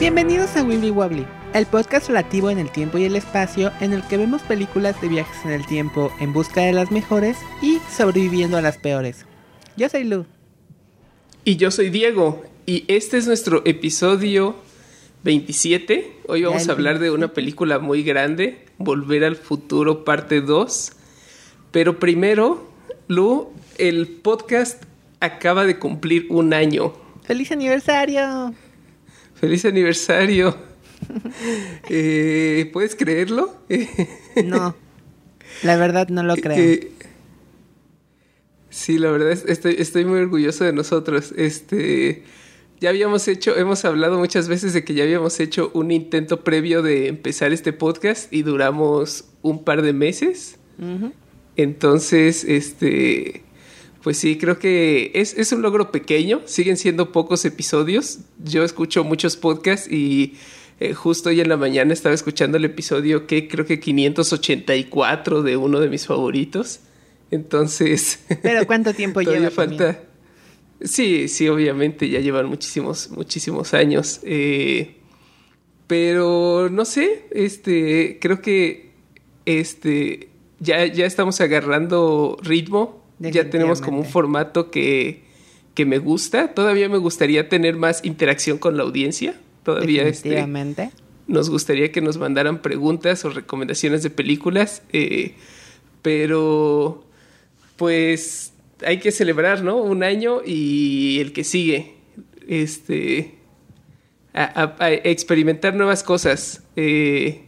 Bienvenidos a Wibbly Wobbly, el podcast relativo en el tiempo y el espacio en el que vemos películas de viajes en el tiempo en busca de las mejores y sobreviviendo a las peores. Yo soy Lu. Y yo soy Diego, y este es nuestro episodio 27. Hoy vamos a hablar de una película muy grande, Volver al Futuro parte 2. Pero primero, Lu, el podcast acaba de cumplir un año. ¡Feliz aniversario! ¡Feliz aniversario! Eh, ¿Puedes creerlo? no, la verdad no lo creo. sí, la verdad estoy, estoy muy orgulloso de nosotros. Este, ya habíamos hecho, hemos hablado muchas veces de que ya habíamos hecho un intento previo de empezar este podcast y duramos un par de meses. Entonces, este, pues sí, creo que es, un logro pequeño, siguen siendo pocos episodios. Yo escucho muchos podcasts y eh, justo hoy en la mañana estaba escuchando el episodio que creo que 584 de uno de mis favoritos. Entonces... Pero ¿cuánto tiempo lleva? falta... Sí, sí, obviamente ya llevan muchísimos, muchísimos años. Eh, pero no sé, este, creo que este, ya, ya estamos agarrando ritmo ya tenemos como un formato que, que, me gusta. Todavía me gustaría tener más interacción con la audiencia. Todavía este, nos gustaría que nos mandaran preguntas o recomendaciones de películas. Eh, pero pues hay que celebrar, ¿no? Un año y el que sigue. Este. A, experimentar nuevas cosas. Eh,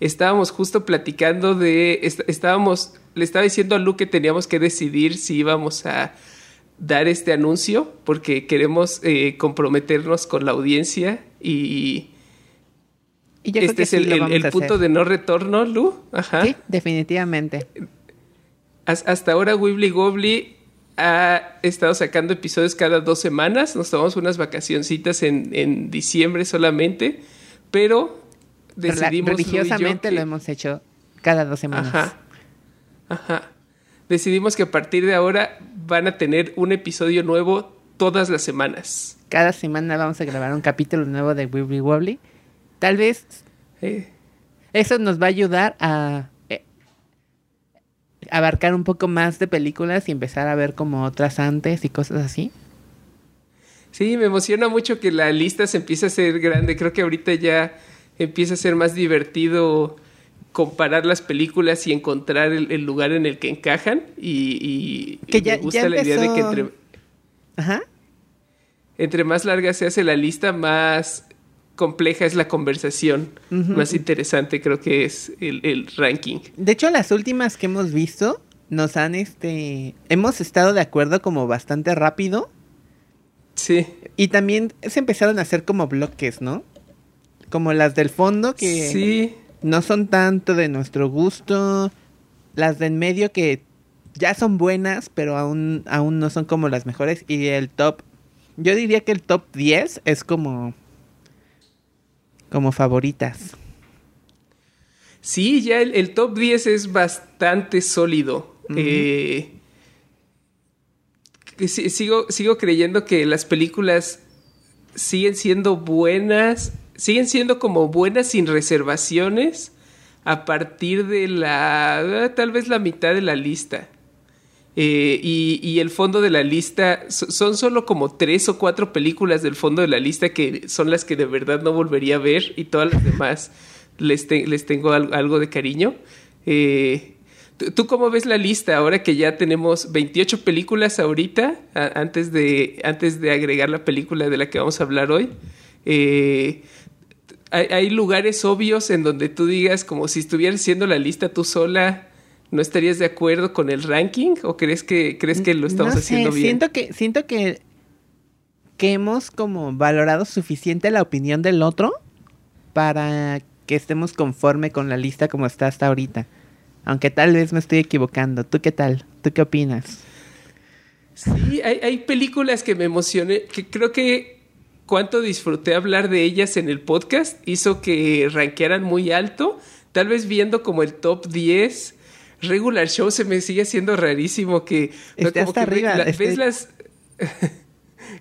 estábamos justo platicando de. estábamos le estaba diciendo a Lu que teníamos que decidir si íbamos a dar este anuncio porque queremos eh, comprometernos con la audiencia y, este es el, punto de no retorno, Lu. Ajá. Sí, definitivamente. Hasta ahora Wibbly Gobbly ha estado sacando episodios cada dos semanas. Nos tomamos unas vacacioncitas en, en diciembre solamente, pero decidimos... Religiosamente lo hemos hecho cada dos semanas. Ajá. Ajá. Decidimos que a partir de ahora van a tener un episodio nuevo todas las semanas. Cada semana vamos a grabar un capítulo nuevo de Wibbly Wobbly. Tal vez eh. eso nos va a ayudar a eh, abarcar un poco más de películas y empezar a ver como otras antes y cosas así. Sí, me emociona mucho que la lista se empiece a ser grande. Creo que ahorita ya empieza a ser más divertido comparar las películas y encontrar el, lugar en el que encajan y, que ya, me gusta la idea de que entre Ajá. entre más larga se hace la lista más compleja es la conversación más interesante creo que es el, ranking. De hecho las últimas que hemos visto nos han este hemos estado de acuerdo como bastante rápido. Sí. Y también se empezaron a hacer como bloques no como las del fondo que sí no son tanto de nuestro gusto. Las de en medio que ya son buenas, pero aún, aún no son como las mejores. Y el top, yo diría que el top 10 es como, como favoritas. Sí, ya el, top 10 es bastante sólido. Eh, sigo, sigo creyendo que las películas siguen siendo buenas siguen siendo como buenas sin reservaciones a partir de la, tal vez la mitad de la lista. Eh, y, el fondo de la lista son solo como tres o cuatro películas del fondo de la lista que son las que de verdad no volvería a ver y todas las demás les, les tengo algo, de cariño. Eh, ¿Tú cómo ves la lista ahora que ya tenemos 28 películas ahorita, antes, de, antes de agregar la película de la que vamos a hablar hoy? Eh, hay, lugares obvios en donde tú digas, como si estuvieras haciendo la lista tú sola, ¿no estarías de acuerdo con el ranking? ¿O crees que, crees que lo estamos haciendo bien? Siento que, siento que, que hemos como valorado suficiente la opinión del otro para que estemos conforme con la lista como está hasta ahorita. Aunque tal vez me estoy equivocando. ¿Tú qué tal? ¿Tú qué opinas? Sí, hay, hay películas que me emocioné, que creo que cuánto disfruté hablar de ellas en el podcast hizo que rankearan muy alto. Tal vez viendo como el top 10 regular show se me sigue haciendo rarísimo que como que arriba, ves las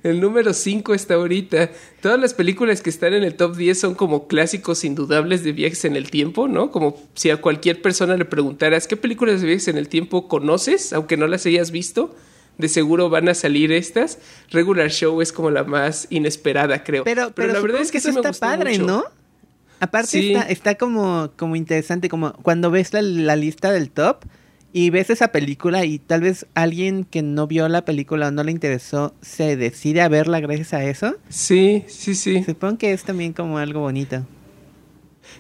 El número 5 está ahorita. Todas las películas que están en el top 10 son como clásicos indudables de viajes en el tiempo, ¿no? Como si a cualquier persona le preguntaras, ¿qué películas de viajes en el tiempo conoces, aunque no las hayas visto? De seguro van a salir estas. Regular Show es como la más inesperada, creo. Pero, pero, la verdad es que, eso está padre, ¿no? Aparte está, está como, como interesante, como cuando ves la lista del top y ves esa película y tal vez alguien que no vio la película o no le interesó se decide a verla gracias a eso. Sí, sí, sí. Supongo que es también como algo bonito.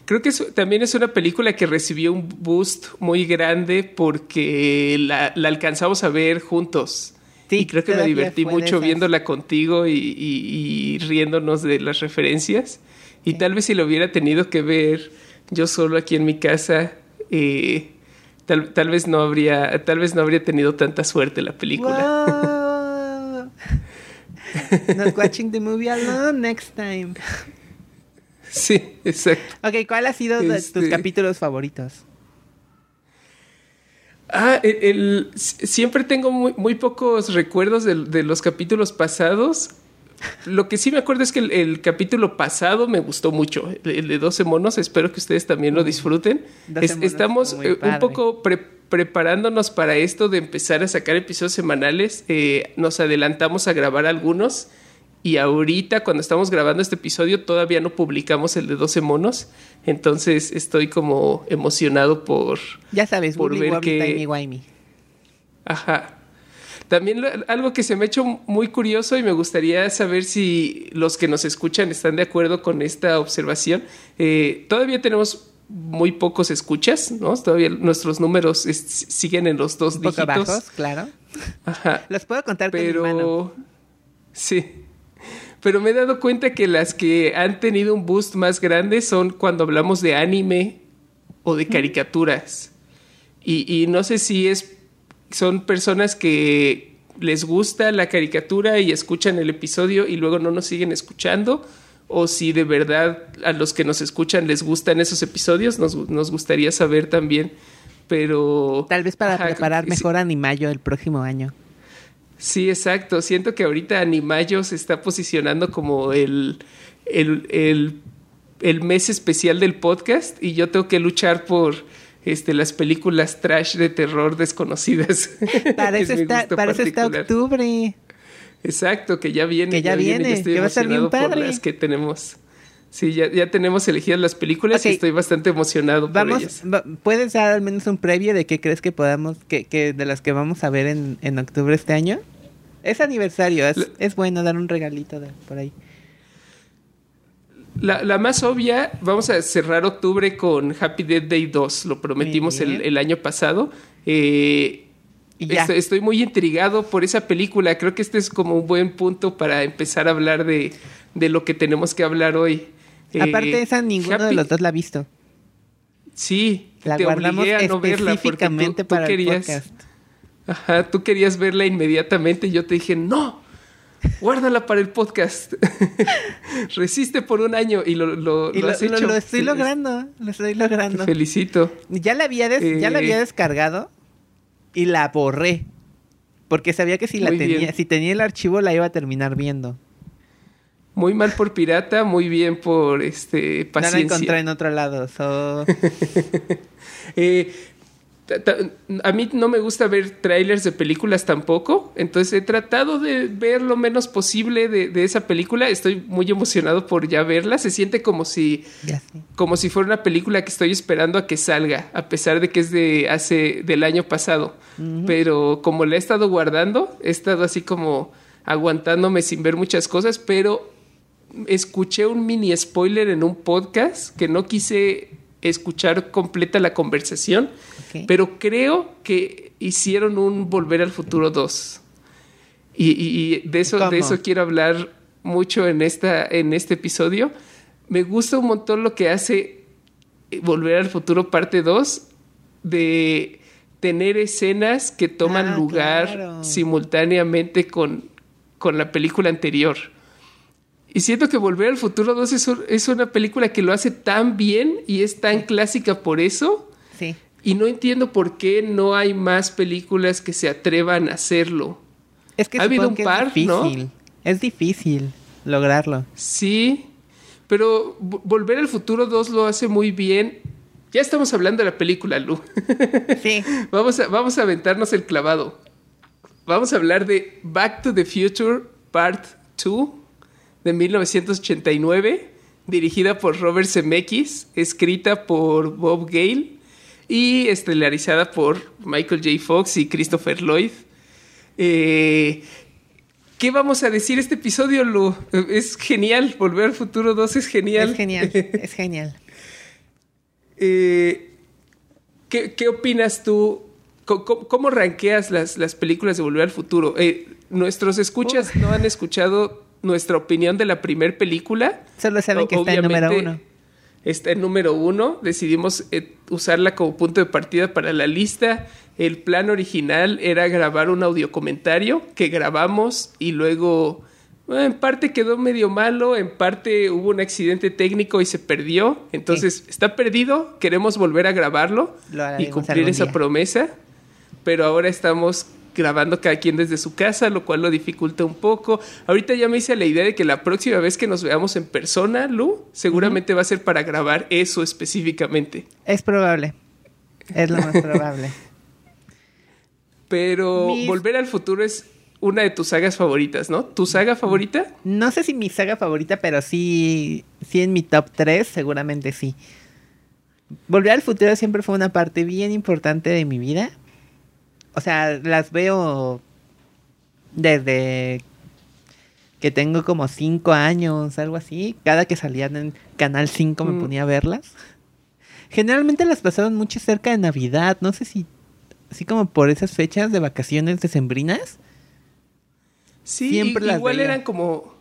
Creo que también es una película que recibió un boost muy grande porque la, alcanzamos a ver juntos. Sí, y creo que me divertí mucho viéndola contigo y, riéndonos de las referencias. Y tal vez si lo hubiera tenido que ver yo solo aquí en mi casa, eh, Tal, tal, vez no habría, tal vez no habría tenido tanta suerte la película. Not watching the movie alone next time. Sí, exacto. Ok, ¿cuál ha sido tus este capítulos favoritos? Ah, el, siempre tengo muy, muy pocos recuerdos de, de, los capítulos pasados. Lo que sí me acuerdo es que el, capítulo pasado me gustó mucho, el, de 12 monos, espero que ustedes también lo disfruten. estamos eh, un poco preparándonos para esto de empezar a sacar episodios semanales, eh, nos adelantamos a grabar algunos y ahorita cuando estamos grabando este episodio todavía no publicamos el de 12 monos, entonces estoy como emocionado por... Ya sabes, por ver que... Ajá, también algo que se me ha hecho muy curioso y me gustaría saber si los que nos escuchan están de acuerdo con esta observación. Eh, todavía tenemos muy pocos escuchas, ¿no? Todavía nuestros números siguen en los dos dígitos. Bajos, claro. Ajá. Los puedo contar Pero, con mi mano. Sí. Pero me he dado cuenta que las que han tenido un boost más grande son cuando hablamos de anime o de caricaturas. Y, y no sé si es son personas que les gusta la caricatura y escuchan el episodio y luego no nos siguen escuchando o si de verdad a los que nos escuchan les gustan esos episodios, nos, gustaría saber también, pero... Tal vez para preparar mejor Animayo el próximo año. Sí, exacto. Siento que ahorita Animayo se está posicionando como el, el, el mes especial del podcast y yo tengo que luchar por este, las películas trash de terror desconocidas. Parece, está, parece octubre. Exacto, que ya viene. Que ya, viene, estoy va a bien padre. por las que tenemos. Sí, ya, ya tenemos elegidas las películas y estoy bastante emocionado vamos, por ellas. ¿Puedes dar al menos un previo de qué crees que podamos, que, que de las que vamos a ver en, en octubre este año? Es aniversario, es, es bueno dar un regalito de, por ahí. La, más obvia, vamos a cerrar octubre con Happy Death Day 2, lo prometimos el, año pasado. Eh, estoy, muy intrigado por esa película, creo que este es como un buen punto para empezar a hablar de, lo que tenemos que hablar hoy. Aparte de esa, ninguno de los dos la ha visto. Sí, la te guardamos a no verla porque tú, para querías, Ajá, tú querías verla inmediatamente y yo te dije, no, guárdala para el podcast. Resiste por un año y lo, lo, has hecho. Lo, estoy logrando, lo estoy logrando. Te felicito. Ya la había, ya la había eh, descargado y la borré. Porque sabía que si la tenía, si tenía el archivo la iba a terminar viendo. Muy mal por pirata, muy bien por este paciencia. No la encontré en otro lado. eh, a mí no me gusta ver trailers de películas tampoco, entonces he tratado de ver lo menos posible de, esa película. Estoy muy emocionado por ya verla. Se siente como si, como si fuera una película que estoy esperando a que salga, a pesar de que es de hace del año pasado. Pero como la he estado guardando, he estado así como aguantándome sin ver muchas cosas, pero escuché un mini spoiler en un podcast que no quise escuchar completa la conversación, pero creo que hicieron un Volver al Futuro 2. Y, de, eso, de eso quiero hablar mucho en, esta, en este episodio. Me gusta un montón lo que hace Volver al Futuro parte 2 de tener escenas que toman ah, lugar simultáneamente con, con la película anterior. Y siento que Volver al Futuro 2 es, una película que lo hace tan bien y es tan clásica por eso. Sí. Y no entiendo por qué no hay más películas que se atrevan a hacerlo. Es que ha habido un par, ¿no? Es difícil lograrlo. Sí, pero Volver al Futuro 2 lo hace muy bien. Ya estamos hablando de la película, Lu. Sí. vamos, a, vamos a aventarnos el clavado. Vamos a hablar de Back to the Future Part 2 de 1989, dirigida por Robert Zemeckis, escrita por Bob Gale y estelarizada por Michael J. Fox y Christopher Lloyd. Eh, ¿Qué vamos a decir este episodio, Lu? Es genial. Volver al futuro 2 es genial. Es genial, es genial. Eh, ¿qué, opinas tú? ¿Cómo, ranqueas las, las, películas de Volver al futuro? Eh, nuestros escuchas no han escuchado nuestra opinión de la primera película. Solo saben que está en número uno está en número uno. Decidimos eh, usarla como punto de partida para la lista. El plan original era grabar un audio comentario que grabamos y luego en parte quedó medio malo, en parte hubo un accidente técnico y se perdió. Entonces está perdido, queremos volver a grabarlo y cumplir esa promesa. Pero ahora estamos grabando cada quien desde su casa, lo cual lo dificulta un poco. Ahorita ya me hice la idea de que la próxima vez que nos veamos en persona, Lu, seguramente va a ser para grabar eso específicamente. Es probable. Es lo más probable. Pero Volver al Futuro es una de tus sagas favoritas, ¿no? ¿Tu saga favorita? No sé si mi saga favorita, pero sí, sí en mi top 3, seguramente sí. Volver al futuro siempre fue una parte bien importante de mi vida o sea, las veo desde que tengo como cinco años, algo así. Cada que salían en Canal 5 me mm. ponía a verlas. Generalmente las pasaban mucho cerca de Navidad. No sé si así como por esas fechas de vacaciones decembrinas. Sí, Siempre igual eran como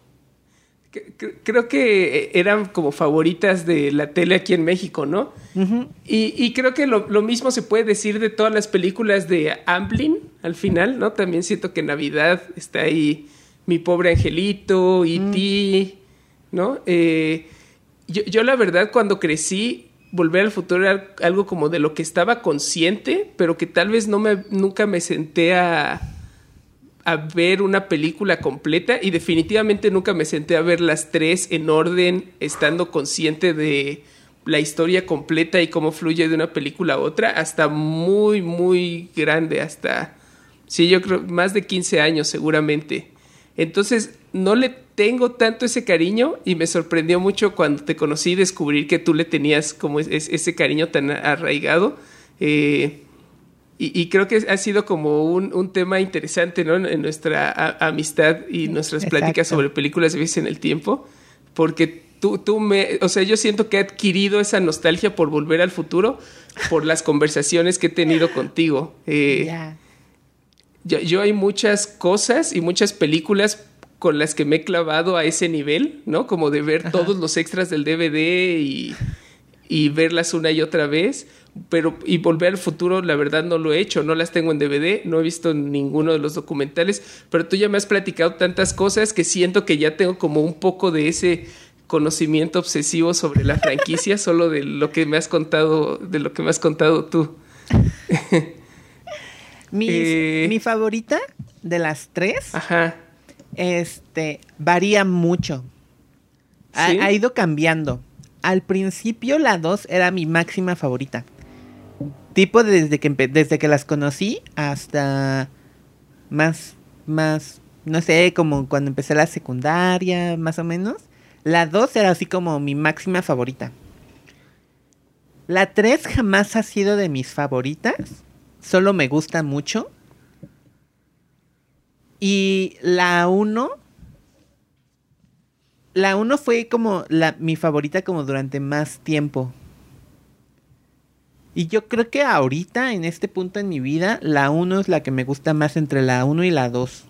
creo que eran como favoritas de la tele aquí en México, ¿no? y, creo que lo, mismo se puede decir de todas las películas de Amblin al final, ¿no? También siento que Navidad está ahí Mi pobre angelito, y e ti, ¿no? Eh, yo, yo la verdad cuando crecí, Volver al futuro era algo como de lo que estaba consciente, pero que tal vez no me, nunca me senté a a ver una película completa y definitivamente nunca me senté a ver las tres en orden, estando consciente de la historia completa y cómo fluye de una película a otra, hasta muy, muy grande, hasta, sí, yo creo, más de 15 años seguramente. Entonces, no le tengo tanto ese cariño y me sorprendió mucho cuando te conocí descubrir que tú le tenías como ese cariño tan arraigado. Eh, y, creo que ha sido como un, tema interesante, ¿no? En nuestra amistad y nuestras pláticas sobre películas de veces en el tiempo, porque tú, tú me, o sea, yo siento que he adquirido esa nostalgia por volver al futuro, por las conversaciones que he tenido contigo. Eh, yo, yo hay muchas cosas y muchas películas con las que me he clavado a ese nivel, ¿no? Como de ver todos los extras del DVD y, y verlas una y otra vez pero y volver al futuro la verdad no lo he hecho, no las tengo en DVD, no he visto ninguno de los documentales, pero tú ya me has platicado tantas cosas que siento que ya tengo como un poco de ese conocimiento obsesivo sobre la franquicia solo de lo que me has contado, de lo que me has contado tú. Eh, mi favorita de las tres, Ajá. este, varía mucho. Ha, ido cambiando. Al principio la dos era mi máxima favorita tipo desde que desde que las conocí hasta más más no sé, como cuando empecé la secundaria, más o menos. La 2 era así como mi máxima favorita. La 3 jamás ha sido de mis favoritas. Solo me gusta mucho. Y la 1. La 1 fue como la, mi favorita como durante más tiempo. Y yo creo que ahorita, en este punto en mi vida, la 1 es la que me gusta más entre la 1 y la 2.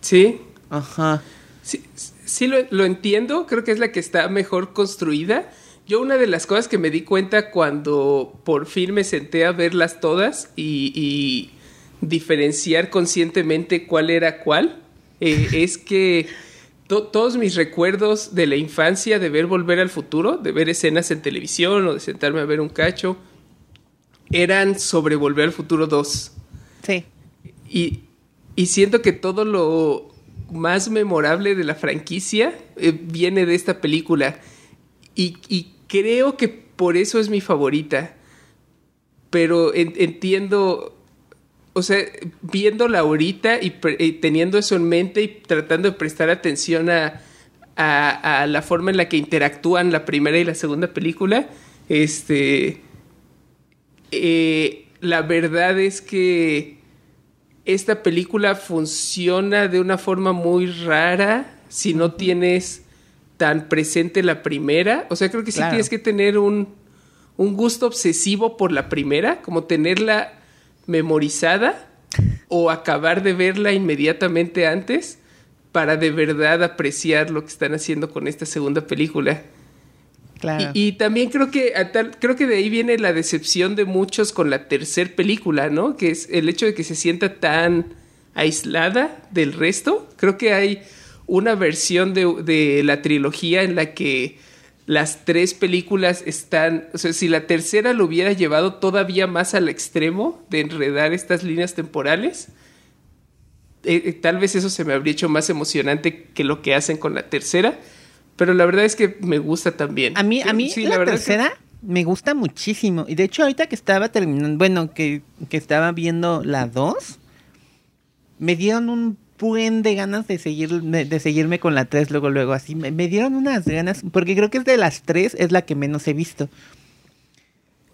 Sí. Ajá. Sí, sí lo, entiendo, creo que es la que está mejor construida. Yo una de las cosas que me di cuenta cuando por fin me senté a verlas todas y, diferenciar conscientemente cuál era cuál, eh, es que todos mis recuerdos de la infancia, de ver Volver al Futuro, de ver escenas en televisión o de sentarme a ver un cacho, eran sobre Volver al Futuro 2. Sí. Y, siento que todo lo, más memorable de la franquicia eh, viene de esta película. Y, y, creo que por eso es mi favorita. Pero entiendo, o sea, viéndola ahorita y, teniendo eso en mente y tratando de prestar atención a, a, a, la forma en la que interactúan la primera y la segunda película, este... Eh, la verdad es que esta película funciona de una forma muy rara si no tienes tan presente la primera. O sea, creo que sí tienes que tener un, un gusto obsesivo por la primera, como tenerla memorizada o acabar de verla inmediatamente antes para de verdad apreciar lo que están haciendo con esta segunda película. Y, también creo que creo que de ahí viene la decepción de muchos con la tercera película, ¿no? Que es el hecho de que se sienta tan aislada del resto. Creo que hay una versión de, de la trilogía en la que las tres películas están, o sea, si la tercera lo hubiera llevado todavía más al extremo de enredar estas líneas temporales, eh, eh, tal vez eso se me habría hecho más emocionante que lo que hacen con la tercera. Pero la verdad es que me gusta también. A mí, a mí la, tercera me gusta muchísimo. Y de hecho, ahorita que estaba terminando, bueno, que, estaba viendo la 2, me dieron un buen de ganas de seguir de seguirme con la 3 luego luego así me, dieron unas ganas porque creo que es de las 3 es la que menos he visto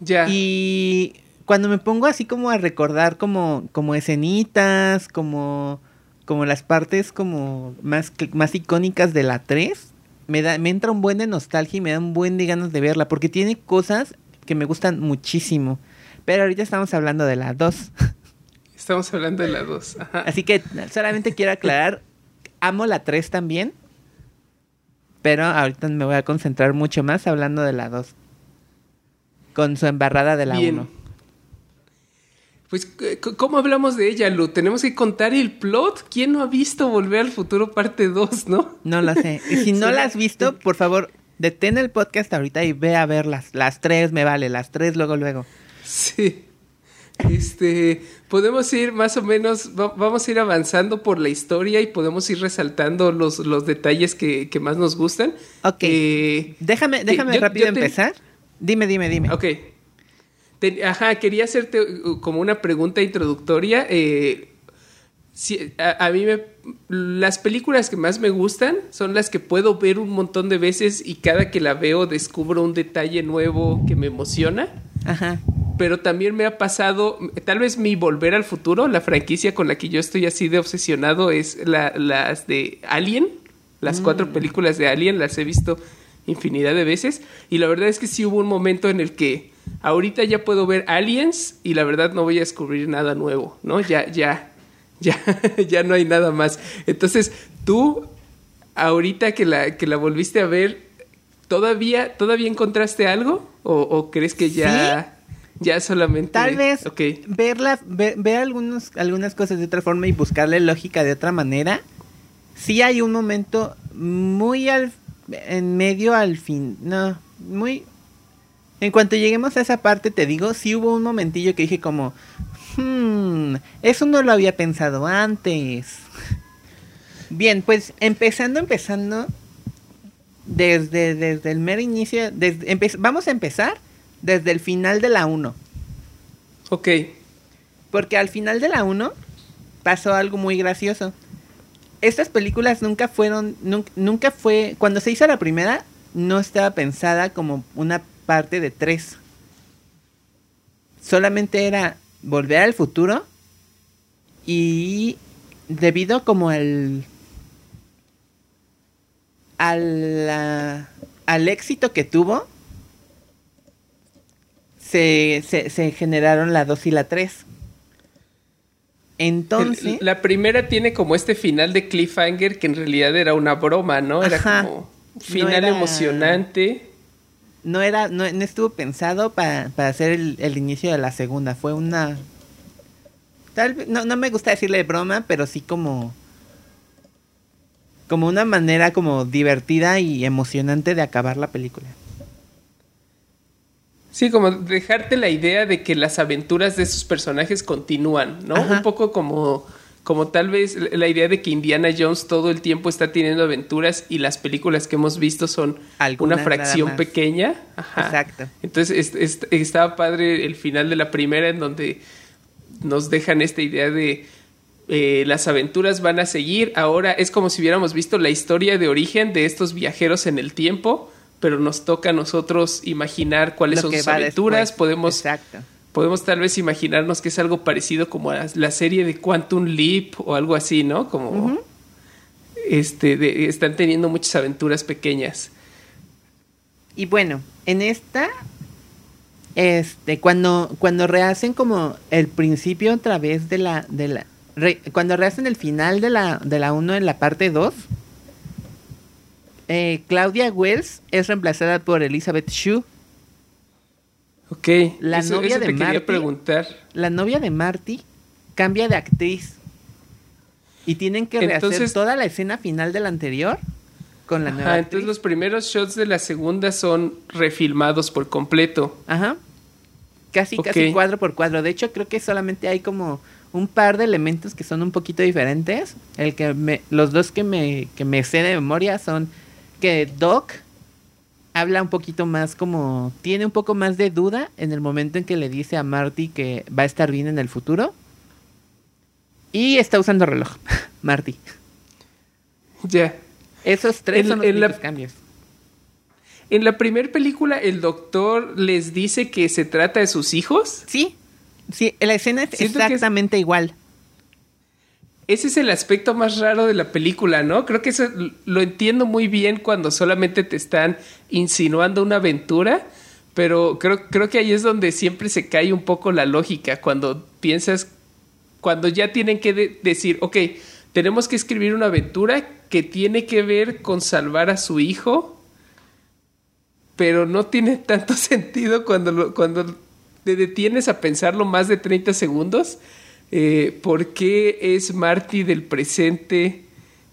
ya y cuando me pongo así como a recordar como como escenitas como como las partes como más más icónicas de la 3 me, da, me entra un buen de nostalgia y me da un buen de ganas de verla, porque tiene cosas que me gustan muchísimo. Pero ahorita estamos hablando de la 2. Estamos hablando de la 2. Así que solamente quiero aclarar, amo la 3 también, pero ahorita me voy a concentrar mucho más hablando de la 2. Con su embarrada de la 1. Pues, ¿cómo hablamos de ella, Lu? Tenemos que contar el plot. ¿Quién no ha visto Volver al Futuro parte 2, no? No lo sé. Y si no la has visto, por favor, detén el podcast ahorita y ve a verlas. Las tres me vale, las tres luego, luego. Sí. Este, podemos ir más o menos, vamos a ir avanzando por la historia y podemos ir resaltando los, los detalles que, más nos gustan. Ok. Eh, déjame déjame rápido empezar. Dime, dime, dime. Ok ajá, quería hacerte uh, como una pregunta introductoria. Eh, a, mí me, las películas que más me gustan son las que puedo ver un montón de veces y cada que la veo descubro un detalle nuevo que me emociona. Ajá. Pero también me ha pasado, tal vez mi Volver al Futuro, la franquicia con la que yo estoy así de obsesionado es la, las de Alien, las cuatro mm. películas de Alien, las he visto infinidad de veces y la verdad es que sí hubo un momento en el que ahorita ya puedo ver Aliens y la verdad no voy a descubrir nada nuevo, ¿no? Ya, ya, ya, ya no hay nada más. Entonces, tú, ahorita que la, que la volviste a ver, ¿todavía, ¿todavía encontraste algo? ¿O, crees que ya... Ya solamente. Tal vez verla, ver, algunos, algunas cosas de otra forma y buscarle lógica de otra manera. Sí hay un momento muy al en medio al fin. No, muy en cuanto lleguemos a esa parte, te digo, sí hubo un momentillo que dije como, hmm, eso no lo había pensado antes. Bien, pues empezando, empezando, desde, desde el mero inicio, desde, vamos a empezar desde el final de la 1. Ok. Porque al final de la 1 pasó algo muy gracioso. Estas películas nunca fueron, nunca, nunca fue, cuando se hizo la primera, no estaba pensada como una parte de tres. Solamente era volver al futuro y debido como al al, al éxito que tuvo se, se, generaron la 2 y la 3. Entonces. La primera tiene como este final de cliffhanger que en realidad era una broma, ¿no? Era como final emocionante no era, no, estuvo pensado para, para hacer el, inicio de la segunda. Fue una. Tal no, no me gusta decirle broma, pero sí como. Como una manera como divertida y emocionante de acabar la película. Sí, como dejarte la idea de que las aventuras de esos personajes continúan, ¿no? Un poco como como tal vez la idea de que Indiana Jones todo el tiempo está teniendo aventuras y las películas que hemos visto son una fracción pequeña. Exacto. Entonces estaba padre el final de la primera en donde nos dejan esta idea de eh, las aventuras van a seguir. Ahora es como si hubiéramos visto la historia de origen de estos viajeros en el tiempo, pero nos toca a nosotros imaginar cuáles son sus aventuras. Podemos Exacto podemos tal vez imaginarnos que es algo parecido como a la serie de Quantum Leap o algo así, ¿no? Como este están teniendo muchas aventuras pequeñas. Y bueno, en esta este cuando cuando rehacen como el principio otra vez de la de la cuando rehacen el final de la de la 1 en la parte 2 eh, Claudia Wells es reemplazada por Elizabeth Shue Ok, la novia de Marty, preguntar. La novia de Marty cambia de actriz. Y tienen que rehacer toda la escena final de la anterior con la nueva. entonces los primeros shots de la segunda son refilmados por completo. Ajá. Casi, casi cuadro por cuadro. De hecho, creo que solamente hay como un par de elementos que son un poquito diferentes. El que me, los dos que me, que me sé de memoria son que Doc habla un poquito más como, tiene un poco más de duda en el momento en que le dice a Marty que va a estar bien en el futuro. Y está usando reloj, Marty. Ya. Esos tres son los cambios. En la primera película, el doctor les dice que se trata de sus hijos. Sí, sí, la escena es exactamente igual ese es el aspecto más raro de la película, ¿no? Creo que eso lo entiendo muy bien cuando solamente te están insinuando una aventura, pero creo, creo que ahí es donde siempre se cae un poco la lógica, cuando piensas, cuando ya tienen que decir, ok, tenemos que escribir una aventura que tiene que ver con salvar a su hijo, pero no tiene tanto sentido cuando, cuando te detienes a pensarlo más de 30 segundos eh, por qué es Marty del presente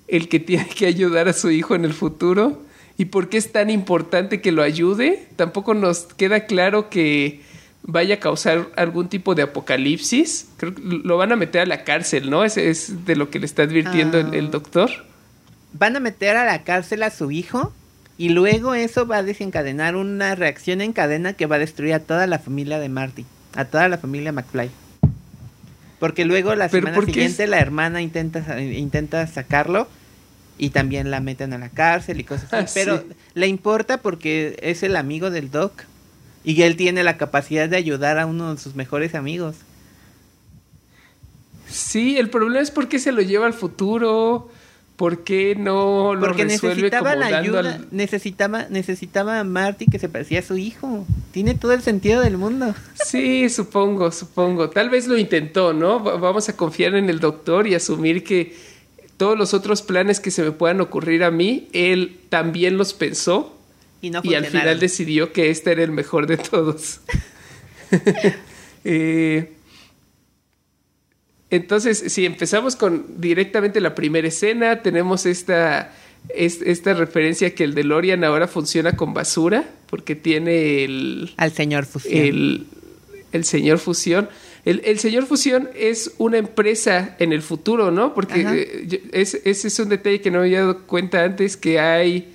el que tiene que ayudar a su hijo en el futuro y por qué es tan importante que lo ayude. Tampoco nos queda claro que vaya a causar algún tipo de apocalipsis. Creo que lo van a meter a la cárcel, ¿no? Ese es de lo que le está advirtiendo el, ah. doctor. Van a meter a la cárcel a su hijo y luego eso va a desencadenar una reacción en cadena que va a destruir a toda la familia de Marty, a toda la familia McFly. Porque luego la semana siguiente la hermana intenta, intenta sacarlo y también la meten a la cárcel y cosas así. Ah, pero le importa porque es el amigo del Doc y él tiene la capacidad de ayudar a uno de sus mejores amigos. Sí, el problema es porque se lo lleva al futuro. ¿Por qué no lo Porque necesitaba la ayuda, necesitaba, necesitaba a Marty que se parecía a su hijo. Tiene todo el sentido del mundo. Sí, supongo, supongo. Tal vez lo intentó, ¿no? Vamos a confiar en el doctor y asumir que todos los otros planes que se me puedan ocurrir a mí, él también los pensó y, y al final decidió que este era el mejor de todos. eh, entonces, si empezamos con directamente la primera escena, tenemos esta, esta referencia que el DeLorean ahora funciona con basura, porque tiene el... Al señor Fusión. El, el señor Fusión. El, el, señor Fusión es una empresa en el futuro, ¿no? Porque eh, ese es un detalle que no me había dado cuenta antes, que hay,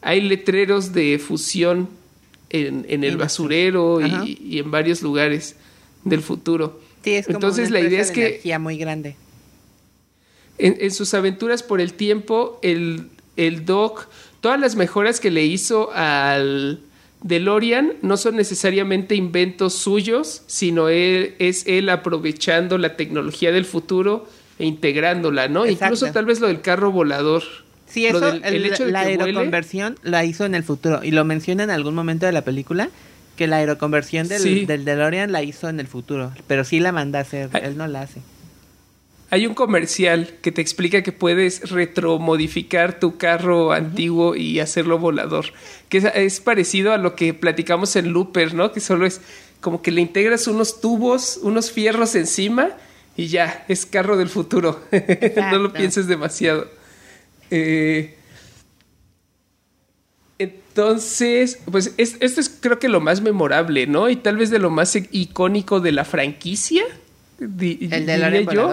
hay letreros de fusión en, en el basurero y, y en varios lugares del futuro. Entonces la idea es que muy grande. En, sus aventuras por el tiempo, el, el Doc, todas las mejoras que le hizo al DeLorean no son necesariamente inventos suyos, sino él, es él aprovechando la tecnología del futuro e integrándola, ¿no? Incluso tal vez lo del carro volador. Sí, eso, el, hecho de la aeroconversión la hizo en el futuro y lo menciona en algún momento de la película que la aeroconversión del, del DeLorean la hizo en el futuro, pero sí la manda a hacer, él no la hace. Hay un comercial que te explica que puedes retromodificar tu carro antiguo y hacerlo volador, que es, parecido a lo que platicamos en Looper, ¿no? Que solo es como que le integras unos tubos, unos fierros encima y ya, es carro del futuro. no lo pienses demasiado. Eh, entonces, pues esto es creo que lo más memorable, ¿no? Y tal vez de lo más icónico de la franquicia. ¿El de yo.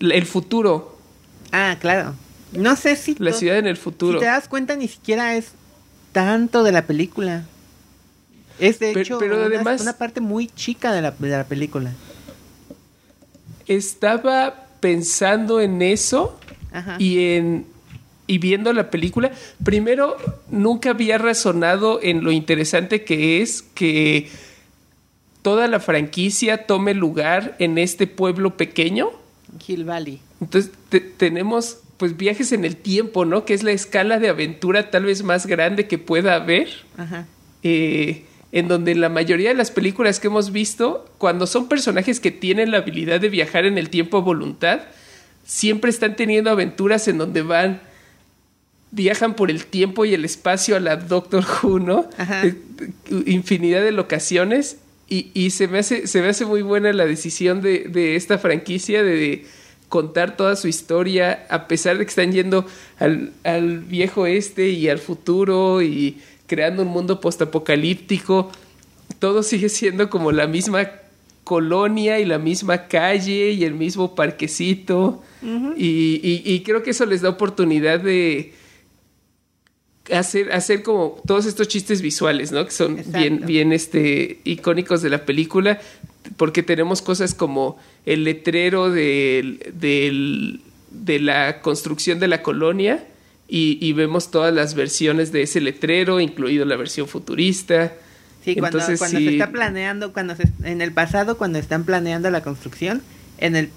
el futuro. Ah, claro. No sé si... La ciudad en el futuro. Si te das cuenta, ni siquiera es tanto de la película. Es de hecho pero una, además- una parte muy chica de la, de la película. Estaba pensando en eso Ajá. y en y viendo la película, primero nunca había razonado en lo interesante que es que toda la franquicia tome lugar en este pueblo pequeño. Hill Valley. Entonces te- tenemos pues viajes en el tiempo, ¿no? Que es la escala de aventura tal vez más grande que pueda haber. Ajá. eh, en donde la mayoría de las películas que hemos visto, cuando son personajes que tienen la habilidad de viajar en el tiempo a voluntad, siempre están teniendo aventuras en donde van, viajan por el tiempo y el espacio a la Doctor Who, ¿no? Ajá. Eh, infinidad de locaciones. Y, y se, me hace, se me hace muy buena la decisión de, de esta franquicia de, de contar toda su historia, a pesar de que están yendo al, al viejo este y al futuro y creando un mundo postapocalíptico. Todo sigue siendo como la misma colonia y la misma calle y el mismo parquecito. y, y- y creo que eso les da oportunidad de hacer, hacer como todos estos chistes visuales, ¿no? Que son Exacto. bien, bien este, icónicos de la película, porque tenemos cosas como el letrero del- de la construcción de la colonia y, y vemos todas las versiones de ese letrero, incluido la versión futurista. Sí, cuando, Entonces, cuando sí. se está planeando, cuando se, en el pasado, cuando están planeando la construcción, en el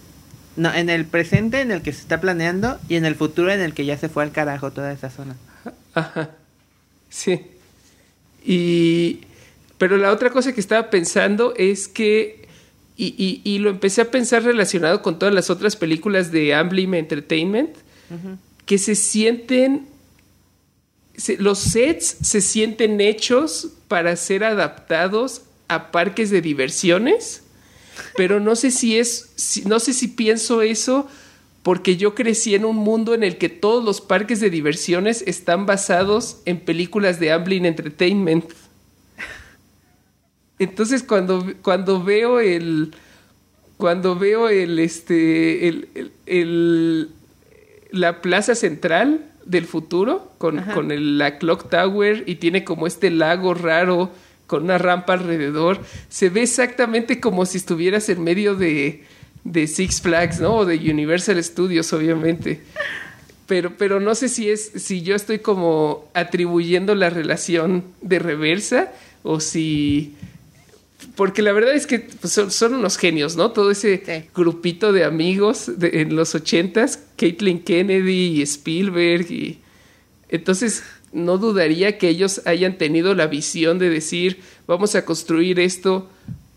no, en el presente en el que se está planeando y en el futuro en el que ya se fue al carajo toda esa zona. Ajá. Sí. Y. Pero la otra cosa que estaba pensando es que. Y, y- y lo empecé a pensar relacionado con todas las otras películas de Amblin Entertainment. Que se sienten. se- los sets se sienten hechos para ser adaptados a parques de diversiones. Pero no sé si es. si- no sé si pienso eso porque yo crecí en un mundo en el que todos los parques de diversiones están basados en películas de Amblin Entertainment. Entonces cuando, cuando veo el cuando veo el este el, el- el- la plaza central del futuro con, con el- la clock tower y tiene como este lago raro con una rampa alrededor se ve exactamente como si estuvieras en medio de, de Six Flags no o de Universal Studios obviamente pero pero no sé si es si yo estoy como atribuyendo la relación de reversa o si porque la verdad es que pues, son, son unos genios, ¿no? Todo ese Sí. grupito de amigos de- en los ochentas, Caitlin Kennedy y Spielberg y entonces no dudaría que ellos hayan tenido la visión de decir vamos a construir esto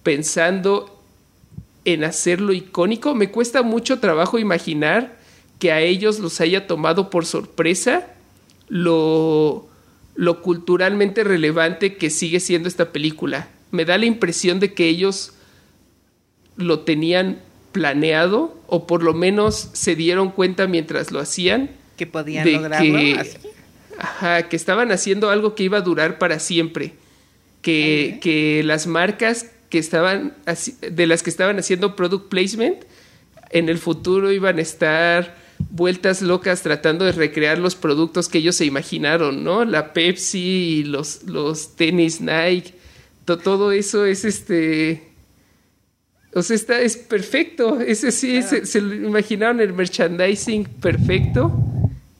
pensando en hacerlo icónico. Me cuesta mucho trabajo imaginar que a ellos los haya tomado por sorpresa lo, lo culturalmente relevante que sigue siendo esta película. Me da la impresión de que ellos lo tenían planeado o por lo menos se dieron cuenta mientras lo hacían Que podían lograrlo que, así. ajá, que estaban haciendo algo que iba a durar para siempre. Que, que las marcas estaban de las que estaban haciendo product placement en el futuro iban a estar vueltas locas tratando de recrear los productos que ellos se imaginaron, ¿no? La Pepsi y los, los tenis Nike. To- todo eso es este. O sea, está, es perfecto. Ese sí, se, imaginaron el merchandising perfecto.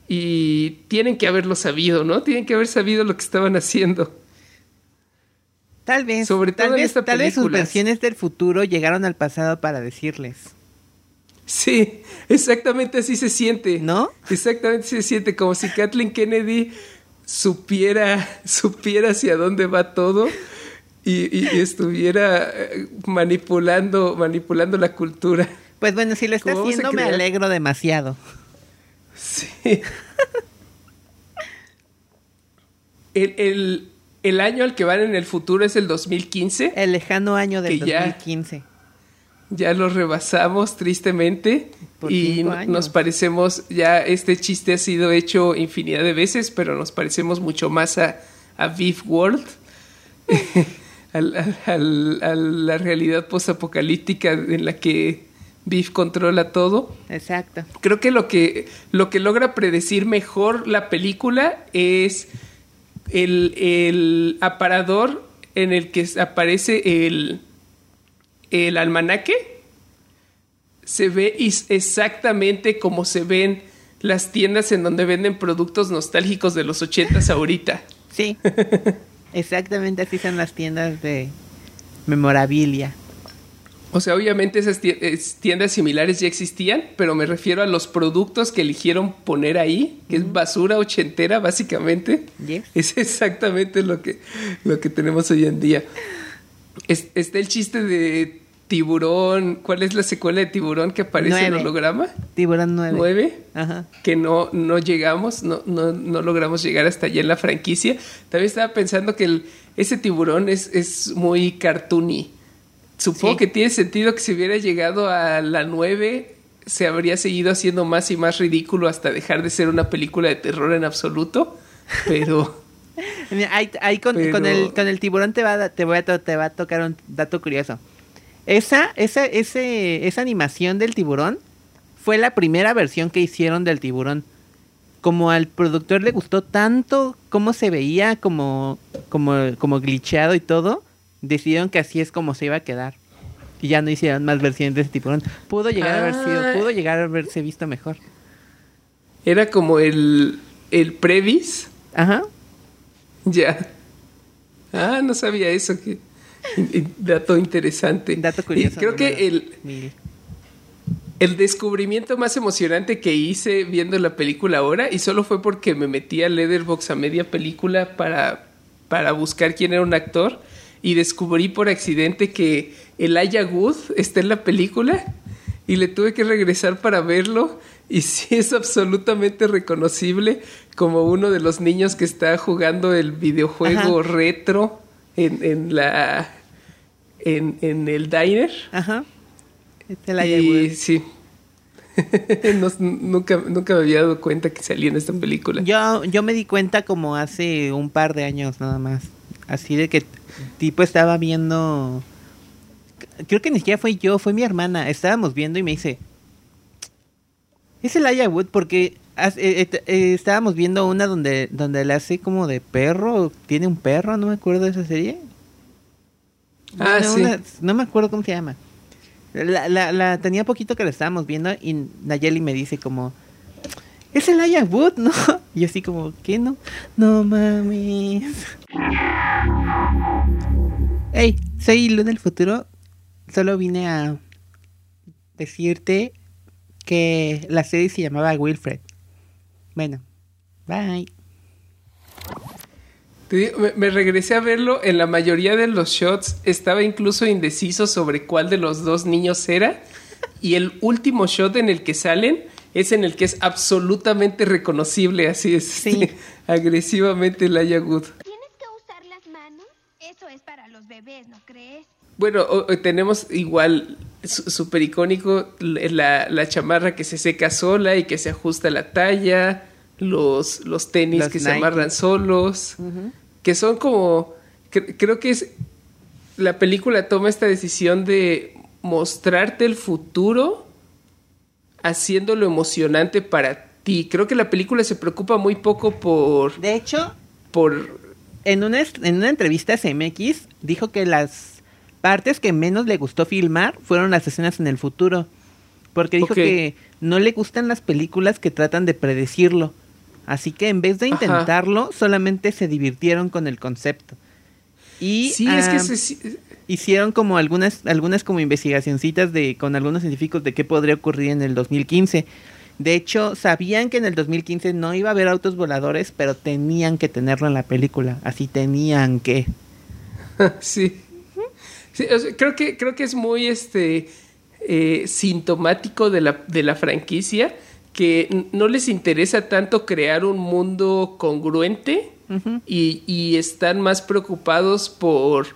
Y tienen que haberlo sabido, ¿no? Tienen que haber sabido lo que estaban haciendo. Tal vez, Sobre tal todo en vez, esta tal vez sus versiones del futuro llegaron al pasado para decirles, Sí, exactamente así se siente. ¿no? Exactamente así se siente, como si Kathleen Kennedy supiera, supiera hacia dónde va todo y, y- y estuviera eh, manipulando, manipulando la cultura. Pues bueno, si lo está ¿Cómo vamos a haciendo me alegro demasiado. Sí. El, el- el año al que van en el futuro es el 2015. El lejano año del Que ya- 2015. Ya lo rebasamos tristemente Por y nos parecemos, ya este chiste ha sido hecho infinidad de veces, pero nos parecemos mucho más a, a Viv World, al- al- al- a la realidad postapocalíptica en la que Beef controla todo. Exacto. Creo que lo que, lo que logra predecir mejor la película es el, el aparador en el que aparece el, el almanaque. Se ve exactamente como se ven las tiendas en donde venden productos nostálgicos de los ochentas ahorita. Sí, exactamente así son las tiendas de memorabilia. O sea, obviamente esas tiendas similares ya existían, pero me refiero a los productos que eligieron poner ahí, que es basura ochentera, básicamente. Es exactamente lo que, lo que tenemos hoy en día. está el chiste de Tiburón. ¿Cuál es la secuela de Tiburón que aparece en el holograma? Tiburón 9. 9. Ajá. Que no, no llegamos, no, no, no, logramos llegar hasta allá en la franquicia. También estaba pensando que el, ese tiburón es, es muy cartoony. Supongo que tiene sentido que si hubiera llegado a la 9 se habría seguido haciendo más y más ridículo hasta dejar de ser una película de terror en absoluto, pero... ahí, con, el, con el tiburón te va, te, voy a, te va a tocar un dato curioso. Esa, esa, ese, esa animación del tiburón fue la primera versión que hicieron del tiburón. Como al productor le gustó tanto cómo se veía, como, como, como glitcheado y todo, decidieron que así es como se iba a quedar. Y ya no hicieron más versiones de ese tipo. Pudo llegar a haber sido, ah. pudo llegar a haberse visto mejor. Era como el, el Previs. Ajá. Ya. Ah, no sabía eso. Que, dato interesante. Dato curioso. creo que el, el descubrimiento más emocionante que hice viendo la película ahora, y solo fue porque me metí a Leatherbox a media película para, para buscar quién era un actor y descubrí por accidente que Elijah Wood está en la película y le tuve que regresar para verlo y sí es absolutamente reconocible como uno de los niños que está jugando el videojuego retro en, en la en, en, el diner. Ajá. y, sí. nunca, nunca me había dado cuenta que salía en esta película. Yo, yo me di cuenta como hace un par de años nada más. Así de que tipo estaba viendo. Creo que ni siquiera fue yo, fue mi hermana. Estábamos viendo y me dice. Es el Aya Wood porque eh, eh, eh, estábamos viendo una donde, donde le hace como de perro. Tiene un perro, no me acuerdo de esa serie. Ah, sí. no me acuerdo cómo se llama. La, la, la, tenía poquito que la estábamos viendo y Nayeli me dice como es el Aya Wood, ¿no? Y así como, ¿qué no? No mames. Hey, soy Lu del futuro. Solo vine a decirte que la serie se llamaba Wilfred. Bueno, bye. me, regresé a verlo. En la mayoría de los shots estaba incluso indeciso sobre cuál de los dos niños era. Y el último shot en el que salen es en el que es absolutamente reconocible, así es, sí. agresivamente Laia Good. ¿Tienes que usar las manos? Eso ¿no crees? Bueno, tenemos igual súper icónico la, la, chamarra que se seca sola y que se ajusta a la talla, los, los tenis que se amarran solos, que son como, creo que es, la película toma esta decisión de mostrarte el futuro haciéndolo emocionante para ti. Creo que la película se preocupa muy poco por... De hecho, por... En una, en una entrevista a CMX dijo que las partes que menos le gustó filmar fueron las escenas en el futuro. Porque dijo que no le gustan las películas que tratan de predecirlo. Así que en vez de intentarlo, solamente se divirtieron con el concepto. Y sí, es que se, hicieron como algunas, algunas como investigacioncitas de, con algunos científicos de qué podría ocurrir en el 2015. De hecho, sabían que en el 2015 no iba a haber autos voladores, pero tenían que tenerlo en la película. Así tenían que. sí. creo que, creo que es muy este eh, sintomático de la, de la franquicia que no les interesa tanto crear un mundo congruente y, y están más preocupados por